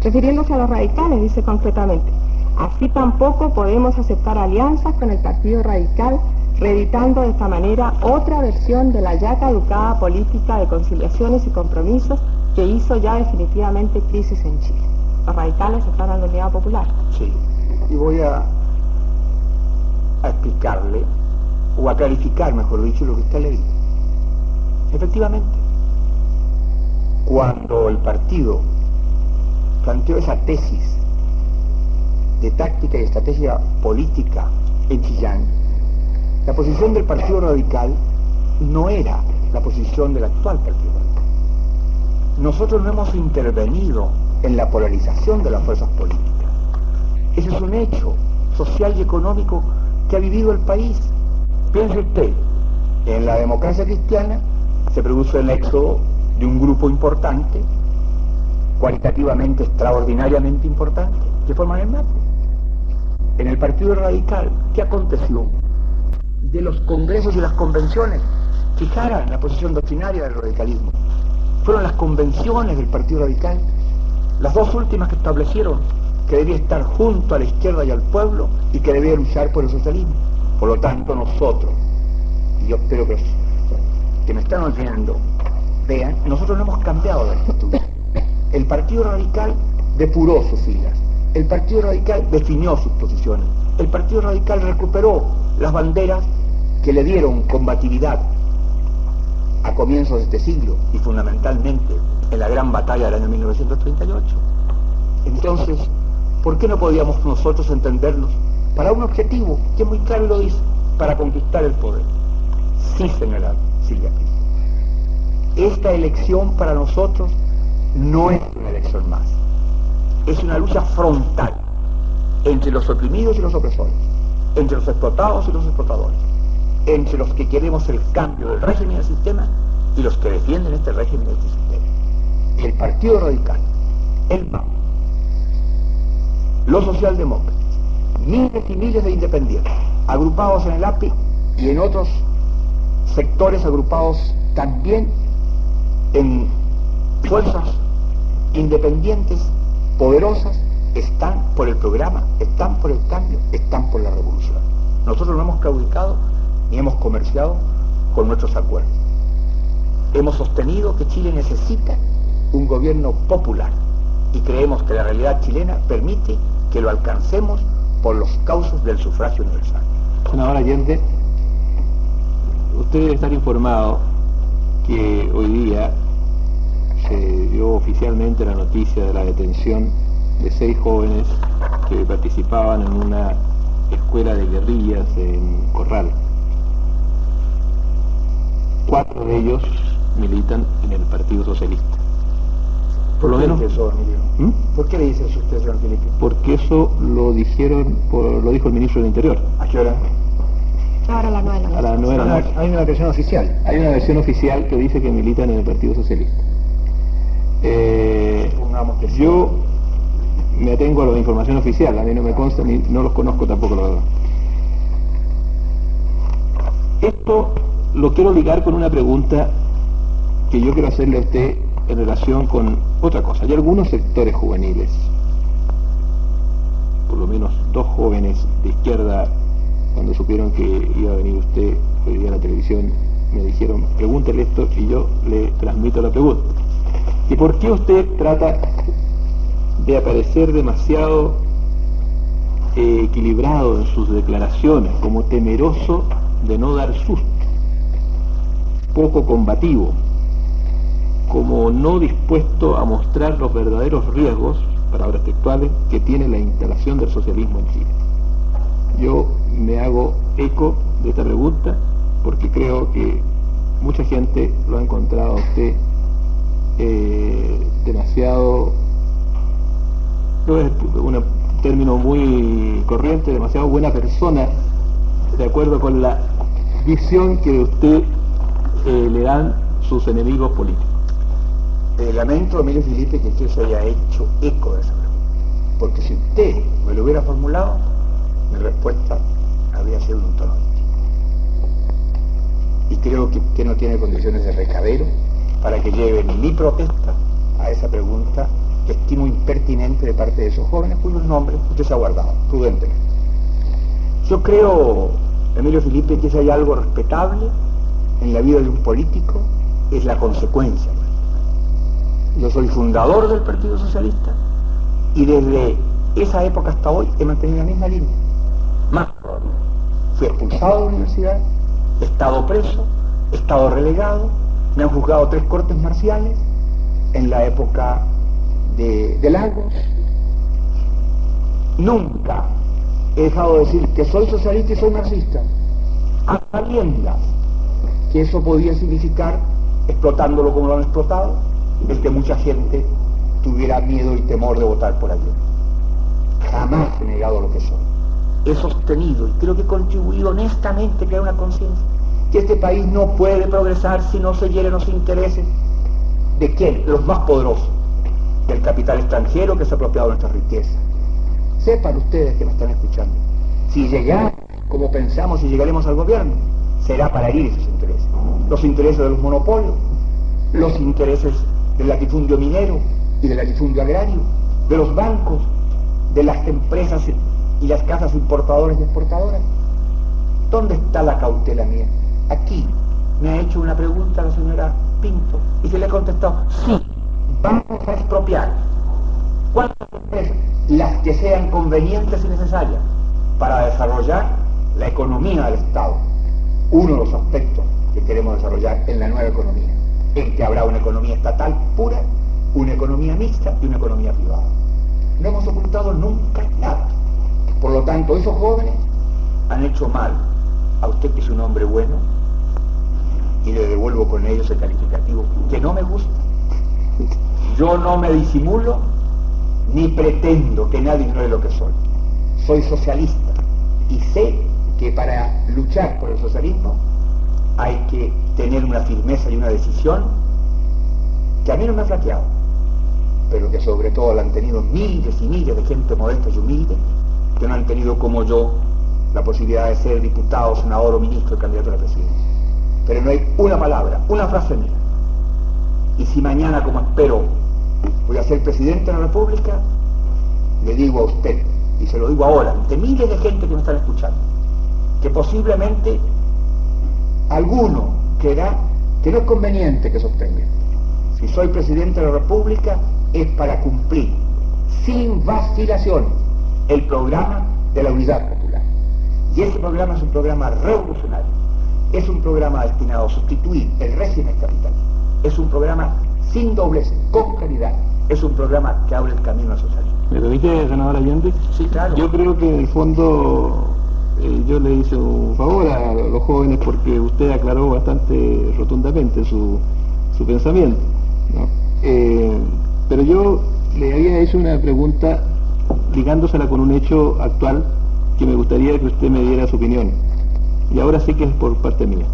Refiriéndose a los radicales, dice concretamente, así tampoco podemos aceptar alianzas con el Partido Radical, reeditando de esta manera otra versión de la ya caducada política de conciliaciones y compromisos que hizo ya definitivamente crisis en Chile. Los radicales están en la Unidad Popular. Sí. Y voy a, explicarle, o a clarificar, mejor dicho, lo que usted le dijo. Efectivamente, cuando el partido planteó esa tesis de táctica y estrategia política en Chillán, la posición del Partido Radical no era la posición del actual Partido Radical. Nosotros no hemos intervenido en la polarización de las fuerzas políticas. Ese es un hecho social y económico que ha vivido el país. Piense usted, en la democracia cristiana se produce el éxodo de un grupo importante, cualitativamente extraordinariamente importante, que forman el MAPE. En el Partido Radical, ¿qué aconteció? De los congresos y las convenciones fijaran la posición doctrinaria del radicalismo. Fueron las convenciones del Partido Radical, las dos últimas que establecieron que debía estar junto a la izquierda y al pueblo y que debía luchar por el socialismo. Por lo tanto, nosotros, y yo espero que que me están oyendo vean, nosotros no hemos cambiado de actitud. El Partido Radical depuró sus filas. El Partido Radical definió sus posiciones. El Partido Radical recuperó las banderas que le dieron combatividad a comienzos de este siglo y fundamentalmente en la gran batalla del año 1938. Entonces, ¿por qué no podíamos nosotros entendernos para un objetivo que muy claro lo dice, para conquistar el poder? Sí, señora Silvia Pinto. Esta elección para nosotros no es una elección más. Es una lucha frontal entre los oprimidos y los opresores, entre los explotados y los explotadores, entre los que queremos el cambio del régimen y del sistema y los que defienden este régimen y este sistema. El Partido Radical, el MAP, los socialdemócratas, miles y miles de independientes, agrupados en el API y en otros sectores agrupados también en fuerzas independientes, poderosas, están por el programa, están por el cambio, están por la revolución. Nosotros no hemos claudicado ni hemos comerciado con nuestros acuerdos. Hemos sostenido que Chile necesita un gobierno popular y creemos que la realidad chilena permite que lo alcancemos por los cauces del sufragio universal. Senador Allende, usted debe estar informado que hoy día se dio oficialmente la noticia de la detención de seis jóvenes que participaban en una escuela de guerrillas en Corral. Cuatro de ellos militan en el Partido Socialista. Por lo menos, eso? ¿Mm? ¿Por qué le dice eso usted, señor Felipe? porque eso lo dijeron, por- lo dijo el ministro del Interior. ¿A qué hora? Ahora la nueva. A las nueve de la noche. Hay una versión oficial. Hay una versión oficial que dice que militan en el Partido Socialista. Eh, Supongamos que sí. yo me atengo a la información oficial, a mí no me consta ni no los conozco tampoco, la. Esto lo quiero ligar con una pregunta que yo quiero hacerle a usted en relación con otra cosa. Hay algunos sectores juveniles, por lo menos dos jóvenes de izquierda, cuando supieron que iba a venir usted hoy día a la televisión, me dijeron, pregúntele esto y yo le transmito la pregunta. ¿Y por qué usted trata de aparecer demasiado eh, equilibrado en sus declaraciones, como temeroso de no dar susto, poco combativo, como no dispuesto a mostrar los verdaderos riesgos, palabras textuales, que tiene la instalación del socialismo en Chile? Yo me hago eco de esta pregunta porque creo que mucha gente lo ha encontrado a usted eh, demasiado, no es un término muy corriente, demasiado buena persona, de acuerdo con la visión que de usted eh, le dan sus enemigos políticos. Eh, lamento, Emilio Felipe, que usted se haya hecho eco de esa pregunta. Porque si usted me lo hubiera formulado, mi respuesta habría sido un tono y creo que, que no tiene condiciones de recadero para que lleven mi protesta a esa pregunta estimo impertinente de parte de esos jóvenes cuyos nombres usted se ha guardado prudentemente. Yo creo, Emilio Felipe, que si hay algo respetable en la vida de un político, es la consecuencia. Yo soy fundador del Partido Socialista y desde esa época hasta hoy he mantenido la misma línea. Más Fui expulsado de la universidad, he estado preso, he estado relegado, me han juzgado tres cortes marciales en la época de, de Lagos. Nunca he dejado de decir que soy socialista y soy marxista, a sabiendas que eso podía significar, explotándolo como lo han explotado, el que mucha gente tuviera miedo y temor de votar por allí. Jamás he negado lo que soy. He sostenido y creo que he contribuido honestamente a crear una conciencia que este país no puede progresar si no se hieren los intereses de quién, los más poderosos, del capital extranjero que se ha apropiado de nuestras riquezas. Sepan ustedes que me están escuchando, si llegamos como pensamos y llegaremos al gobierno, será para herir esos intereses. Los intereses de los monopolios, los intereses del latifundio minero y del latifundio agrario, de los bancos, de las empresas y las casas importadoras y exportadoras. ¿Dónde está la cautela mía? Aquí me ha hecho una pregunta la señora Pinto y se le ha contestado, sí, vamos a expropiar. ¿Cuántas empresas? Las que sean convenientes y necesarias para desarrollar la economía del Estado. Uno de los aspectos que queremos desarrollar en la nueva economía, en que habrá una economía estatal pura, una economía mixta y una economía privada. No hemos ocultado nunca nada. Por lo tanto, esos jóvenes han hecho mal a usted que es un hombre bueno y le devuelvo con ellos el calificativo que no me gusta. Yo no me disimulo ni pretendo que nadie ignore lo que soy. Soy socialista y sé que para luchar por el socialismo hay que tener una firmeza y una decisión que a mí no me ha flaqueado, pero que sobre todo la han tenido miles y miles de gente modesta y humilde, que no han tenido como yo la posibilidad de ser diputado, senador o ministro, candidato a la presidencia. Pero no hay una palabra, una frase mía. Y si mañana, como espero, voy a ser presidente de la República, le digo a usted, y se lo digo ahora, ante miles de gente que me están escuchando, que posiblemente alguno creerá que no es conveniente que sostenga. Si soy presidente de la República es para cumplir sin vacilación el programa de la unidad popular. Y ese programa es un programa revolucionario. Es un programa destinado a sustituir el régimen capitalista. Es un programa sin doblez, con claridad. Es un programa que abre el camino al socialismo. ¿Me permite, senador Allende? Sí, claro. Yo creo que en el fondo eh, yo le hice un favor a los jóvenes porque usted aclaró bastante rotundamente su, su pensamiento. ¿no? Eh, pero yo le había hecho una pregunta ligándosela con un hecho actual que me gustaría que usted me diera su opinión. Y ahora sí que es por parte mía.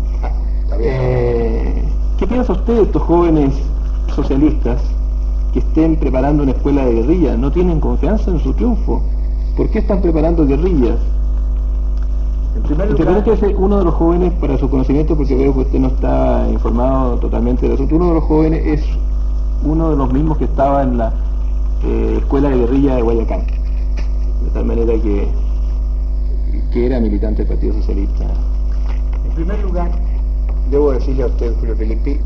Bien. Eh, ¿Qué piensa usted de estos jóvenes socialistas que estén preparando una escuela de guerrilla? ¿No tienen confianza en su triunfo? ¿Por qué están preparando guerrillas? En primer En lugar, que uno de los jóvenes, para su conocimiento, porque veo que usted no está informado totalmente del asunto, uno de los jóvenes es uno de los mismos que estaba en la eh, escuela de guerrilla de Guayacán. De tal manera que, que era militante del Partido Socialista. En primer lugar, debo decirle a usted, Julio Felipe,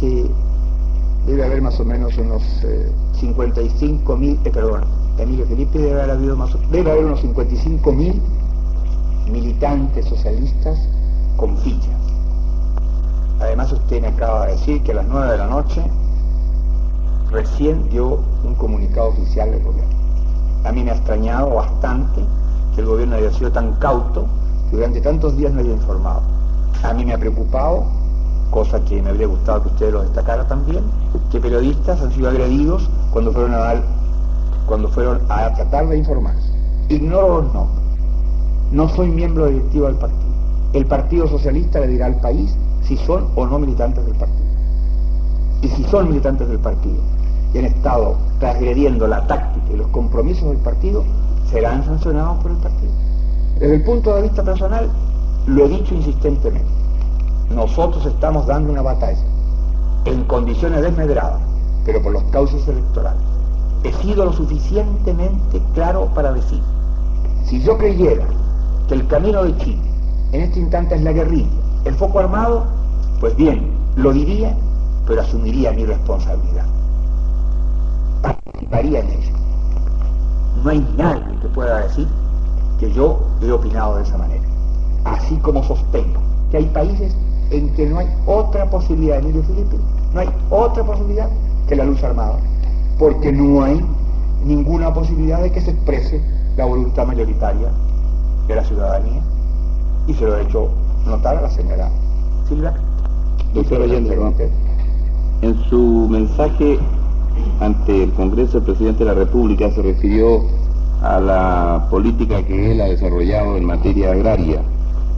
que debe haber más o menos unos 55 mil, perdón, Emilio Felipe debe haber habido más o- debe haber unos 55 mil militantes socialistas con fichas. Además usted me acaba de decir que a las 9 de la noche recién dio un comunicado oficial del gobierno. A mí me ha extrañado bastante que el gobierno haya sido tan cauto que durante tantos días no haya informado. A mí me ha preocupado, cosa que me habría gustado que ustedes lo destacara también, que periodistas han sido agredidos cuando fueron a dar, cuando fueron a tratar de informar. Ignoro los nombres. No soy miembro directivo del partido. El Partido Socialista le dirá al país si son o no militantes del partido. Y si son militantes del partido y han estado transgrediendo la táctica y los compromisos del partido, serán sancionados por el partido. Desde el punto de vista personal, lo he dicho insistentemente. Nosotros estamos dando una batalla en condiciones desmedradas, pero por los cauces electorales. He sido lo suficientemente claro para decir, si yo creyera que el camino de Chile en este instante es la guerrilla, el foco armado, pues bien, lo diría, pero asumiría mi responsabilidad. Participaría en ello. No hay nadie que pueda decir que yo he opinado de esa manera. Así como sostengo que hay países en que no hay otra posibilidad, Emilio Felipe, no hay otra posibilidad que la luz armada, porque no hay ninguna posibilidad de que se exprese la voluntad mayoritaria de la ciudadanía, y se lo he hecho notar a la señora Silvia. Doctor en su mensaje ante el Congreso, el presidente de la República se refirió a la política que él ha desarrollado en materia agraria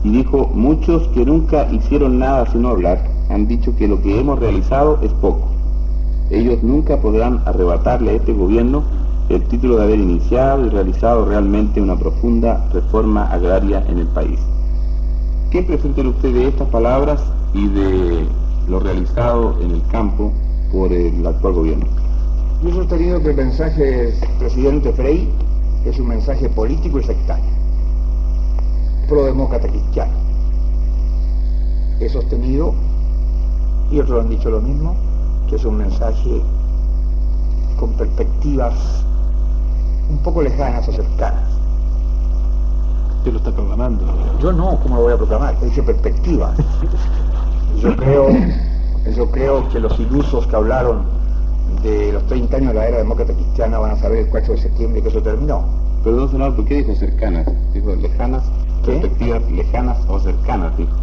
y dijo, muchos que nunca hicieron nada sino hablar, han dicho que lo que hemos realizado es poco. Ellos nunca podrán arrebatarle a este gobierno el título de haber iniciado y realizado realmente una profunda reforma agraria en el país. ¿Qué presenta usted de estas palabras y de lo realizado en el campo por el actual gobierno? Yo he sostenido que el mensaje presidente Frey es un mensaje político y sectario, pro-demócrata cristiano. He sostenido, y otros han dicho lo mismo, que es un mensaje con perspectivas un poco lejanas o cercanas. Usted lo está proclamando. Yo no, ¿cómo lo voy a proclamar? He dicho perspectivas. Yo creo, yo creo que los ilusos que hablaron de los 30 años de la era demócrata cristiana van a saber el 4 de septiembre que eso terminó. Perdón, senador, ¿por qué dijo cercanas? Dijo lejanas, perspectivas lejanas o cercanas, dijo.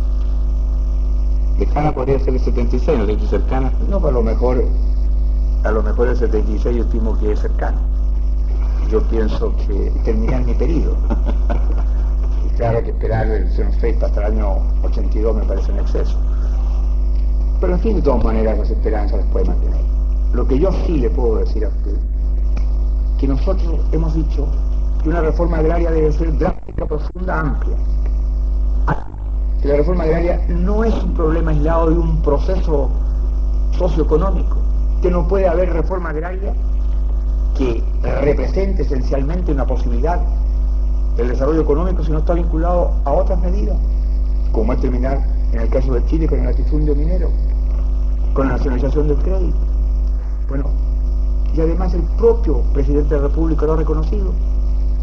Lejana podría ser el 76, ¿no es cercana? No, pero a lo mejor, a lo mejor el 76 yo estimo que es cercano. Yo pienso que termina en mi periodo. claro que esperar el Xenofate hasta el año 82 me parece un exceso. Pero en fin, de todas maneras las esperanzas las puede mantener. Lo que yo sí le puedo decir a usted, que nosotros hemos dicho que una reforma agraria debe ser drástica, profunda, amplia. Que la reforma agraria no es un problema aislado de un proceso socioeconómico, que no puede haber reforma agraria que represente esencialmente una posibilidad del desarrollo económico si no está vinculado a otras medidas, como es terminar en el caso de Chile con el latifundio minero, con la nacionalización del crédito. Bueno, y además el propio presidente de la República lo ha reconocido.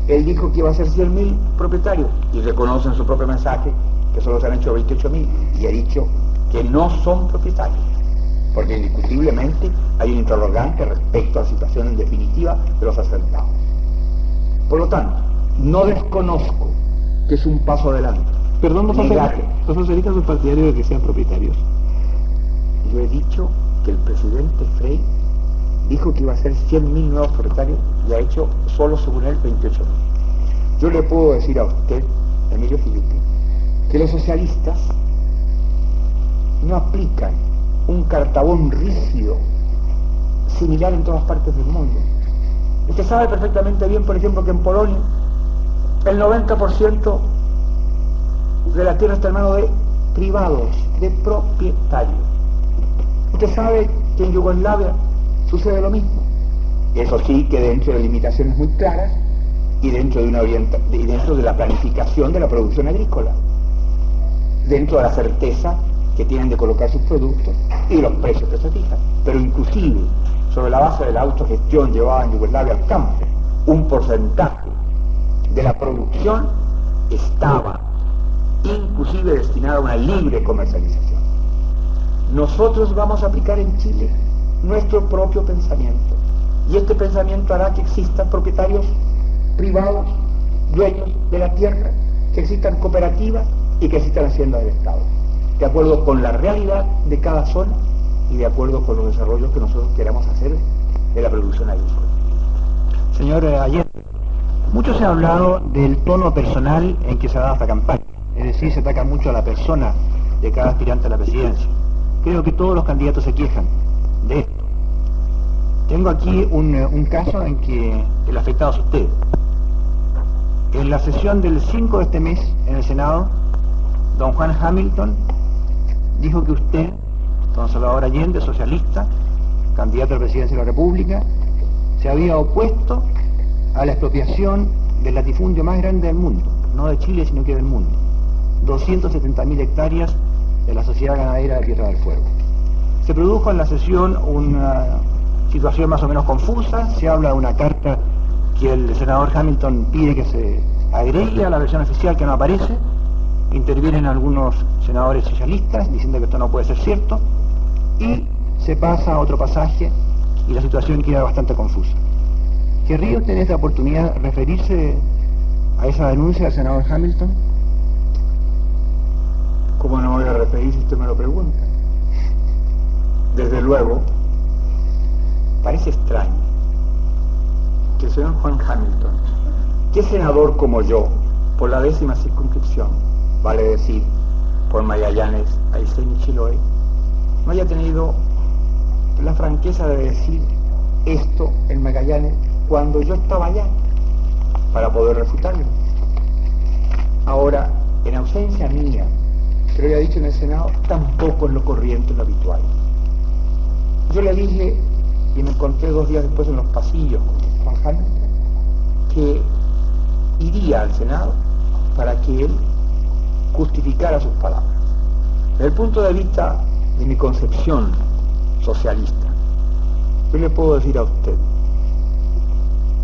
Él dijo que iba a ser 100.000 propietarios y reconoce en su propio mensaje que solo se han hecho 28.000 y ha dicho que no son propietarios, porque indiscutiblemente hay un interrogante respecto a la situación en definitiva de los asentados. Por lo tanto, no desconozco que es un paso adelante. Perdón, ¿no facilitan sus partidarios de que sean propietarios? Yo he dicho que el presidente Frey dijo que iba a ser 100.000 nuevos propietarios y ha hecho solo según él 28.000. Yo le puedo decir a usted, Emilio Filipe, que los socialistas no aplican un cartabón rígido similar en todas partes del mundo. Usted sabe perfectamente bien, por ejemplo, que en Polonia el 90% de la tierra está en manos de privados, de propietarios. Usted sabe que en Yugoslavia sucede lo mismo. Eso sí que dentro de limitaciones muy claras y dentro de, una y dentro de la planificación de la producción agrícola, dentro de la certeza que tienen de colocar sus productos y los precios que se fijan. Pero inclusive, sobre la base de la autogestión llevada en Yugoslavia al campo, un porcentaje de la producción estaba inclusive destinada a una libre comercialización. Nosotros vamos a aplicar en Chile nuestro propio pensamiento. Y este pensamiento hará que existan propietarios privados, dueños de la tierra, que existan cooperativas y que existan haciendas del Estado, de acuerdo con la realidad de cada zona y de acuerdo con los desarrollos que nosotros queramos hacer de la producción agrícola. Señor ayer mucho se ha hablado del tono personal en que se ha dado esta campaña, es decir, se ataca mucho a la persona de cada aspirante a la presidencia. Creo que todos los candidatos se quejan de esto. Tengo aquí un, un caso en que el afectado es usted. En la sesión del 5 de este mes en el Senado, don Juan Hamilton dijo que usted, don Salvador Allende, socialista, candidato a la presidencia de la República, se había opuesto a la expropiación del latifundio más grande del mundo, no de Chile, sino que del mundo. 270.000 hectáreas de la Sociedad Ganadera de Tierra del Fuego. Se produjo en la sesión una situación más o menos confusa, se habla de una carta que el senador Hamilton pide que se agregue a la versión oficial que no aparece, intervienen algunos senadores socialistas diciendo que esto no puede ser cierto, y se pasa a otro pasaje y la situación queda bastante confusa. ¿Querría usted en esta oportunidad referirse a esa denuncia del senador Hamilton? ¿Cómo no voy a referir si usted me lo pregunta? Desde luego, parece extraño que el señor Juan Hamilton, que es senador como yo, por la décima circunscripción, vale decir, por Magallanes, Aysén y no haya tenido la franqueza de decir esto en Magallanes cuando yo estaba allá, para poder refutarlo. Ahora, en ausencia mía, que lo haya dicho en el Senado, tampoco es lo corriente, lo habitual. Yo le dije, y me encontré dos días después en los pasillos con Juan que iría al Senado para que él justificara sus palabras. Desde el punto de vista de mi concepción socialista, yo le puedo decir a usted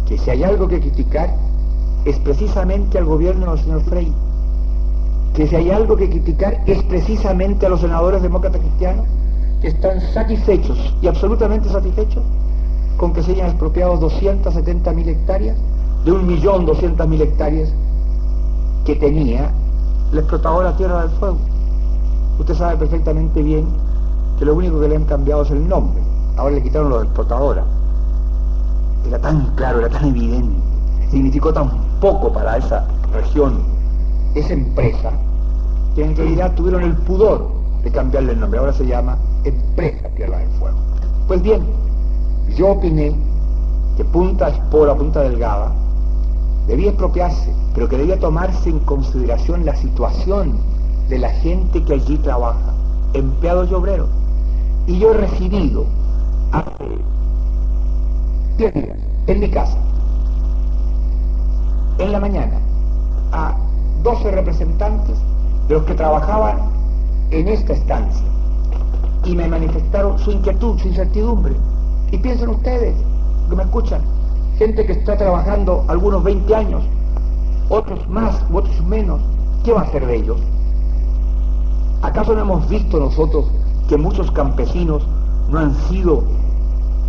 que si hay algo que criticar es precisamente al gobierno del señor Frey, que si hay algo que criticar es precisamente a los senadores demócratas cristianos están satisfechos y absolutamente satisfechos con que se hayan expropiado 270.000 hectáreas de 1.200.000 hectáreas que tenía la explotadora Tierra del Fuego. Usted sabe perfectamente bien que lo único que le han cambiado es el nombre. Ahora le quitaron los explotadora. Era tan claro, era tan evidente, significó tan poco para esa región, esa empresa, que en realidad tuvieron el pudor de cambiarle el nombre. Ahora se llama Empresa Tierra del Fuego. Pues bien, yo opiné que Punta Espora, Punta Delgada, debía expropiarse, pero que debía tomarse en consideración la situación de la gente que allí trabaja, empleados y obreros. Y yo he recibido hace 10 días en mi casa, en la mañana, a 12 representantes de los que trabajaban en esta estancia y me manifestaron su inquietud, su incertidumbre. Y piensen ustedes, que me escuchan, gente que está trabajando algunos 20 años, otros más, otros menos, ¿qué va a hacer de ellos? ¿Acaso no hemos visto nosotros que muchos campesinos no han sido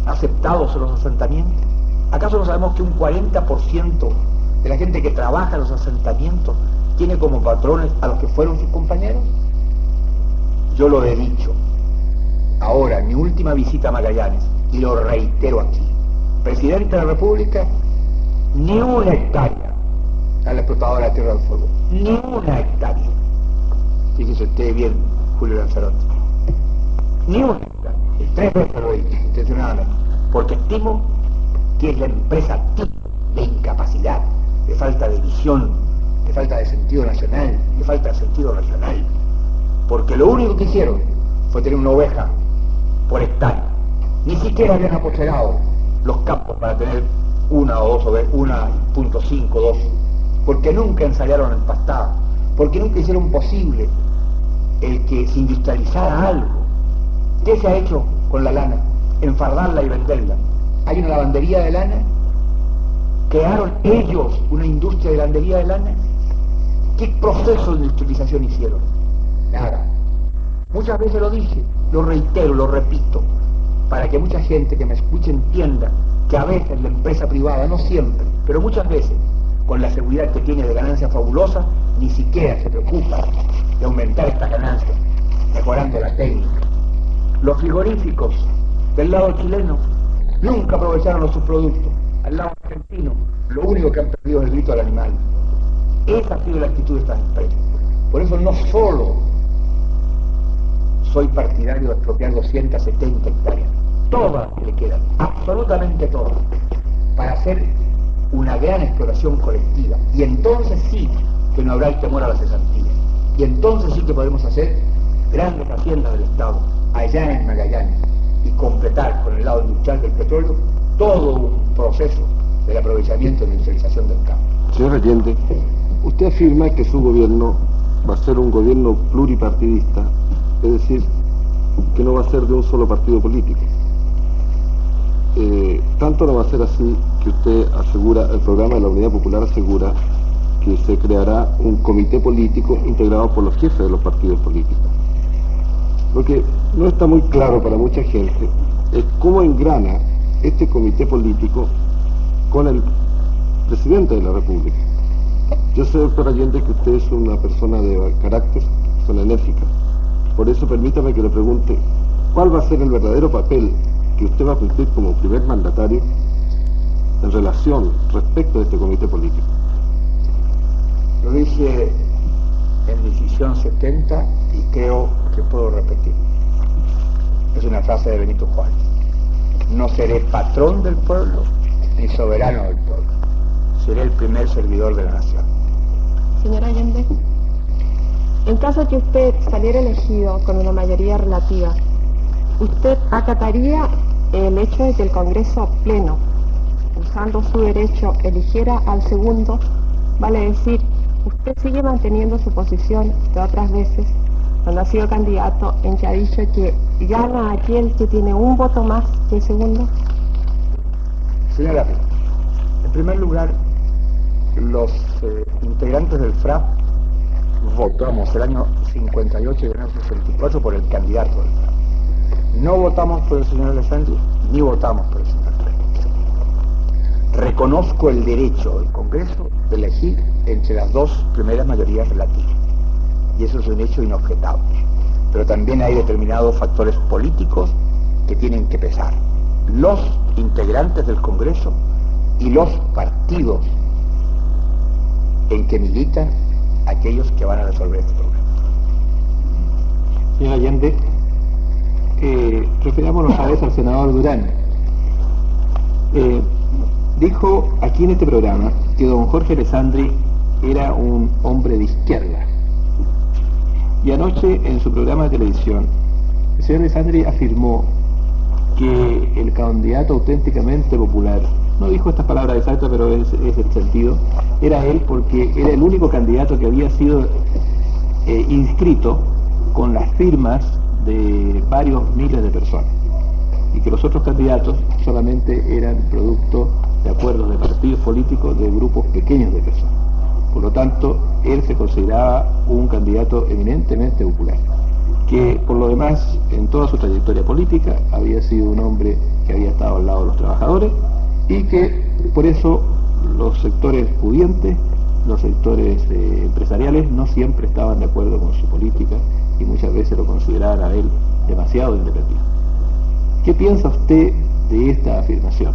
aceptados en los asentamientos? ¿Acaso no sabemos que un 40% de la gente que trabaja en los asentamientos tiene como patrones a los que fueron sus compañeros? Yo lo he dicho. Ahora, mi última visita a Magallanes, y lo reitero aquí, presidente de la República, ni una hectárea a la explotadora de Tierra del Fuego. Ni una hectárea. Fíjese usted bien, Julio Lanzarote. Ni una hectárea. Tres veces lo he dicho, intencionadamente. Porque estimo que es la empresa de incapacidad, de falta de visión, de falta de sentido nacional, de falta de sentido regional. Porque lo único que hicieron fue tener una oveja por hectárea. Ni siquiera habían apoderado los campos para tener una o dos ovejas, una punto cinco, dos, porque nunca ensayaron en pastada, porque nunca hicieron posible el que se industrializara algo. ¿Qué se ha hecho con la lana? Enfardarla y venderla. Hay una lavandería de lana. ¿Crearon ellos una industria de lavandería de lana? ¿Qué proceso de industrialización hicieron? Nada. Muchas veces lo dije, lo reitero, lo repito, para que mucha gente que me escuche entienda que a veces la empresa privada, no siempre, pero muchas veces, con la seguridad que tiene de ganancias fabulosas, ni siquiera se preocupa de aumentar estas ganancias, mejorando la técnica. Los frigoríficos del lado chileno nunca aprovecharon los subproductos. Al lado argentino, lo único que han perdido es el grito al animal. Esa ha sido la actitud de estas empresas. Por eso no solo soy partidario de expropiar 270 hectáreas, todas que le quedan, absolutamente todas, para hacer una gran exploración colectiva. Y entonces sí que no habrá el temor a la cesantía. Y entonces sí que podemos hacer grandes haciendas del Estado allá en Magallanes y completar con el lado industrial del petróleo todo un proceso del aprovechamiento y industrialización del campo. Señor Allende, usted afirma que su gobierno va a ser un gobierno pluripartidista, es decir, que no va a ser de un solo partido político. Eh, tanto no va a ser así que usted asegura, el programa de la Unidad Popular asegura que se creará un comité político integrado por los jefes de los partidos políticos. Lo que no está muy claro para mucha gente es cómo engrana este comité político con el presidente de la República. Yo sé, doctor Allende, que usted es una persona de carácter, persona enérgica. Por eso permítame que le pregunte, ¿cuál va a ser el verdadero papel que usted va a cumplir como primer mandatario en relación respecto de este comité político? Lo dije en decisión 70 y creo que puedo repetir. Es una frase de Benito Juárez. No seré patrón del pueblo ni soberano del pueblo. Seré el primer servidor de la nación. Señora Allende, en caso de que usted saliera elegido con una mayoría relativa, ¿usted acataría el hecho de que el Congreso pleno, usando su derecho, eligiera al segundo? Vale decir, usted sigue manteniendo su posición de otras veces, cuando ha sido candidato, en que ha dicho que gana aquel que tiene un voto más que el segundo. Señora, en primer lugar, los eh, integrantes del FRAP votamos el año 58 y el año 64 por el candidato del FRAP. No votamos por el señor Alessandri ni votamos por el señor Reconozco el derecho del Congreso de elegir entre las dos primeras mayorías relativas. Y eso es un hecho inobjetable. Pero también hay determinados factores políticos que tienen que pesar. Los integrantes del Congreso y los partidos en que militan aquellos que van a resolver este problema. Señor Allende, eh, referámonos a vez al senador Durán. Eh, dijo aquí en este programa que don Jorge Alessandri era un hombre de izquierda. Y anoche en su programa de televisión, el señor Alessandri afirmó que el candidato auténticamente popular, no dijo estas palabras exactas, pero es, es el sentido, era él porque era el único candidato que había sido eh, inscrito con las firmas de varios miles de personas y que los otros candidatos solamente eran producto de acuerdos de partidos políticos de grupos pequeños de personas. Por lo tanto, él se consideraba un candidato eminentemente popular, que por lo demás, en toda su trayectoria política, había sido un hombre que había estado al lado de los trabajadores y que por eso los sectores pudientes, los sectores eh, empresariales no siempre estaban de acuerdo con su política y muchas veces lo consideraban a él demasiado independiente. ¿Qué piensa usted de esta afirmación?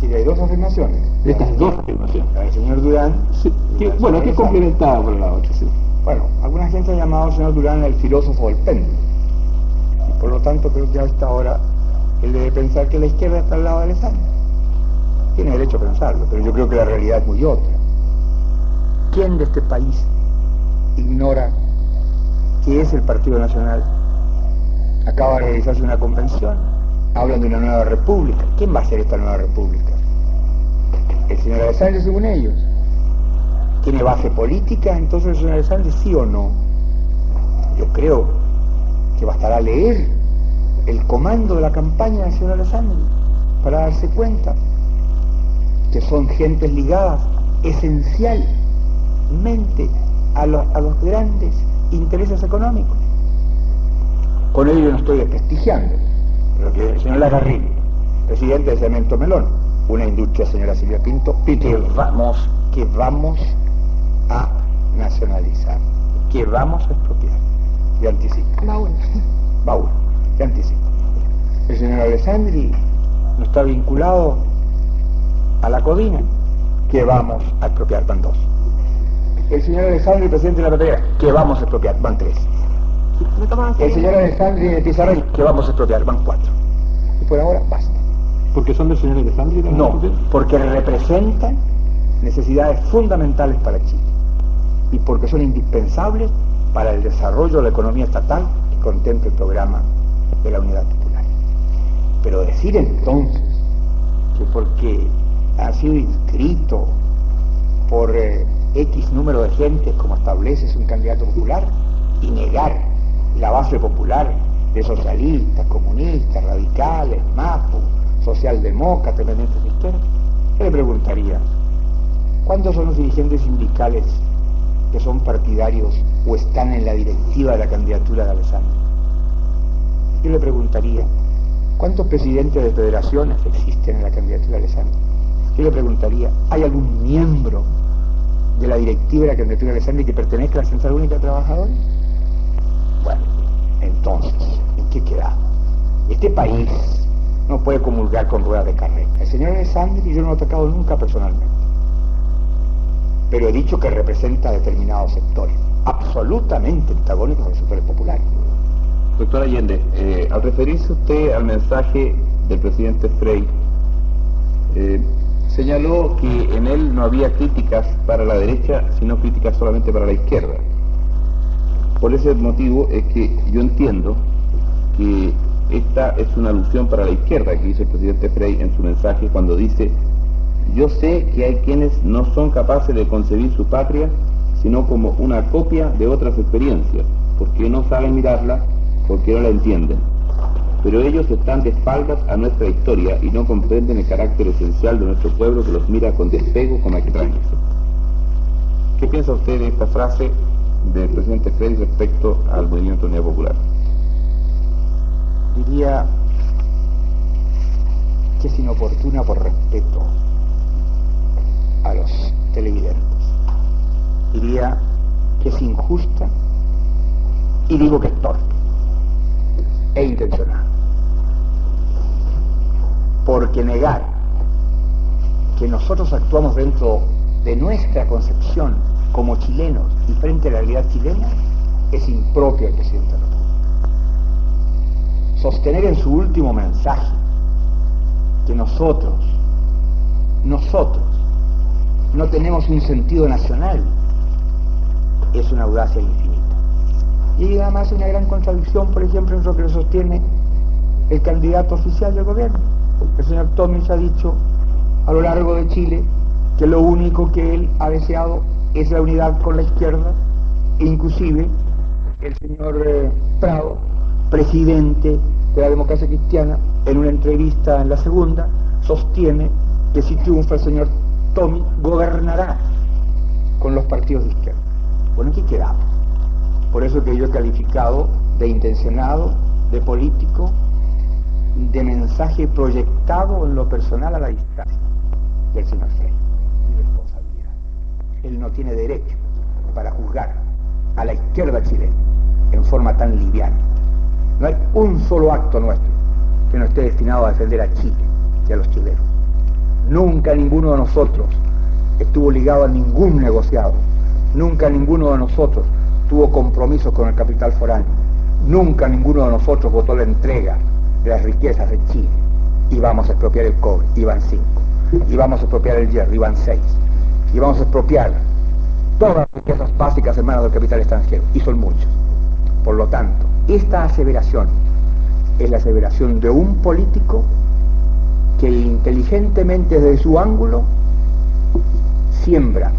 Sí, hay dos afirmaciones. De estas dos afirmaciones. La del señor Durán. Sí, que, bueno, que complementada por la otra, sí. Bueno, alguna gente ha llamado al señor Durán el filósofo del péndulo. Y por lo tanto creo que a esta hora él debe pensar que la izquierda está al lado de Alessandro. Tiene derecho a pensarlo, pero yo creo que la realidad es muy otra. ¿Quién de este país ignora que es el Partido Nacional? Acaba de realizarse una convención, hablan de una nueva república. ¿Quién va a ser esta nueva república? El señor Alessandro según ellos. ¿Tiene base política entonces el señor Alessandro sí o no? Yo creo que bastará leer el comando de la campaña del señor Alessandro para darse cuenta que son gentes ligadas esencialmente a los, a los grandes intereses económicos. Con ello no estoy desprestigiando, pero que el señor Lagarrigue, presidente de Cemento Melón, una industria, señora Silvia Pinto, que vamos, que vamos a nacionalizar, que vamos a expropiar. Y anticipo. Va uno. Va uno, y anticipo. El señor Alessandri no está vinculado a la Codina, que vamos a expropiar, van dos. El señor Alessandri, presidente de la patria, que vamos a expropiar, van tres. ¿Me toman El señor Alessandri de Pizarro, que vamos a expropiar, van cuatro. Y por ahora basta. ¿Porque son del señor Alessandri? No, porque representan necesidades fundamentales para Chile y porque son indispensables para el desarrollo de la economía estatal que contemple el programa de la Unidad Popular. Pero decir entonces que porque ha sido inscrito por eh, X número de gente, como establece un candidato popular, y negar la base popular de socialistas, comunistas, radicales, MAPO, socialdemócratas, elementos de izquierda, le preguntaría, ¿cuántos son los dirigentes sindicales que son partidarios o están en la directiva de la candidatura de Alessandro? Yo le preguntaría, ¿cuántos presidentes de federaciones existen en la candidatura de Alessandro? Yo le preguntaría, ¿hay algún miembro de la directiva de la candidatura de Alessandro que pertenezca a la Central Única de Trabajadores? Bueno, entonces, ¿en qué queda? Este país no puede comulgar con ruedas de carrera. El señor Alessandri yo no lo he atacado nunca personalmente, pero he dicho que representa determinados sectores, absolutamente antagónicos a los sectores populares. Doctor Allende, eh, al referirse usted al mensaje del presidente Frey, eh, señaló que en él no había críticas para la derecha, sino críticas solamente para la izquierda. Por ese motivo es que yo entiendo que esta es una alusión para la izquierda que dice el presidente Frey en su mensaje cuando dice, yo sé que hay quienes no son capaces de concebir su patria sino como una copia de otras experiencias, porque no saben mirarla, porque no la entienden. Pero ellos están de espaldas a nuestra historia y no comprenden el carácter esencial de nuestro pueblo que los mira con despego como extraños. ¿Qué piensa usted de esta frase del presidente Frey respecto al movimiento Unidad Popular? Diría que es inoportuna por respeto a los televidentes. Diría que es injusta y digo que es torpe e intencional. Porque negar que nosotros actuamos dentro de nuestra concepción como chilenos y frente a la realidad chilena es impropio del presidente de la República. Sostener en su último mensaje que nosotros, nosotros, no tenemos un sentido nacional es una audacia infinita. Y además una gran contradicción, por ejemplo, en lo que sostiene el candidato oficial del gobierno. El señor Tomis ha dicho a lo largo de Chile que lo único que él ha deseado es la unidad con la izquierda, inclusive el señor eh, Prado, presidente de la democracia cristiana, en una entrevista en la segunda, sostiene que si triunfa el señor Tommy, gobernará con los partidos de izquierda. Bueno, aquí quedamos. Por eso que yo he calificado de intencionado, de político, de mensaje proyectado en lo personal a la distancia del señor Frey. Él no tiene derecho para juzgar a la izquierda chilena en forma tan liviana. No hay un solo acto nuestro que no esté destinado a defender a Chile y a los chilenos. Nunca ninguno de nosotros estuvo ligado a ningún negociado. Nunca ninguno de nosotros tuvo compromisos con el capital foráneo. Nunca ninguno de nosotros votó la entrega de las riquezas de Chile. Íbamos a expropiar el cobre, iban cinco. Íbamos a expropiar el hierro, iban seis y vamos a expropiar todas las riquezas básicas en manos del capital extranjero, y son muchos. Por lo tanto, esta aseveración es la aseveración de un político que inteligentemente desde su ángulo siembra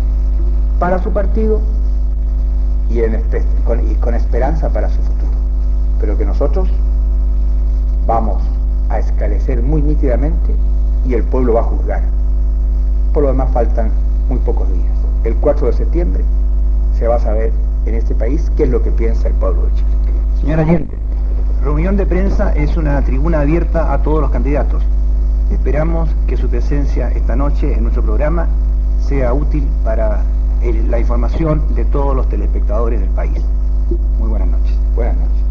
para su partido y, con, esperanza para su futuro. Pero que nosotros vamos a esclarecer muy nítidamente y el pueblo va a juzgar. Por lo demás faltan muy pocos días. El 4 de septiembre se va a saber en este país qué es lo que piensa el pueblo de Chile. Señora Allende, reunión de prensa es una tribuna abierta a todos los candidatos. Esperamos que su presencia esta noche en nuestro programa sea útil para la información de todos los telespectadores del país. Muy buenas noches. Buenas noches.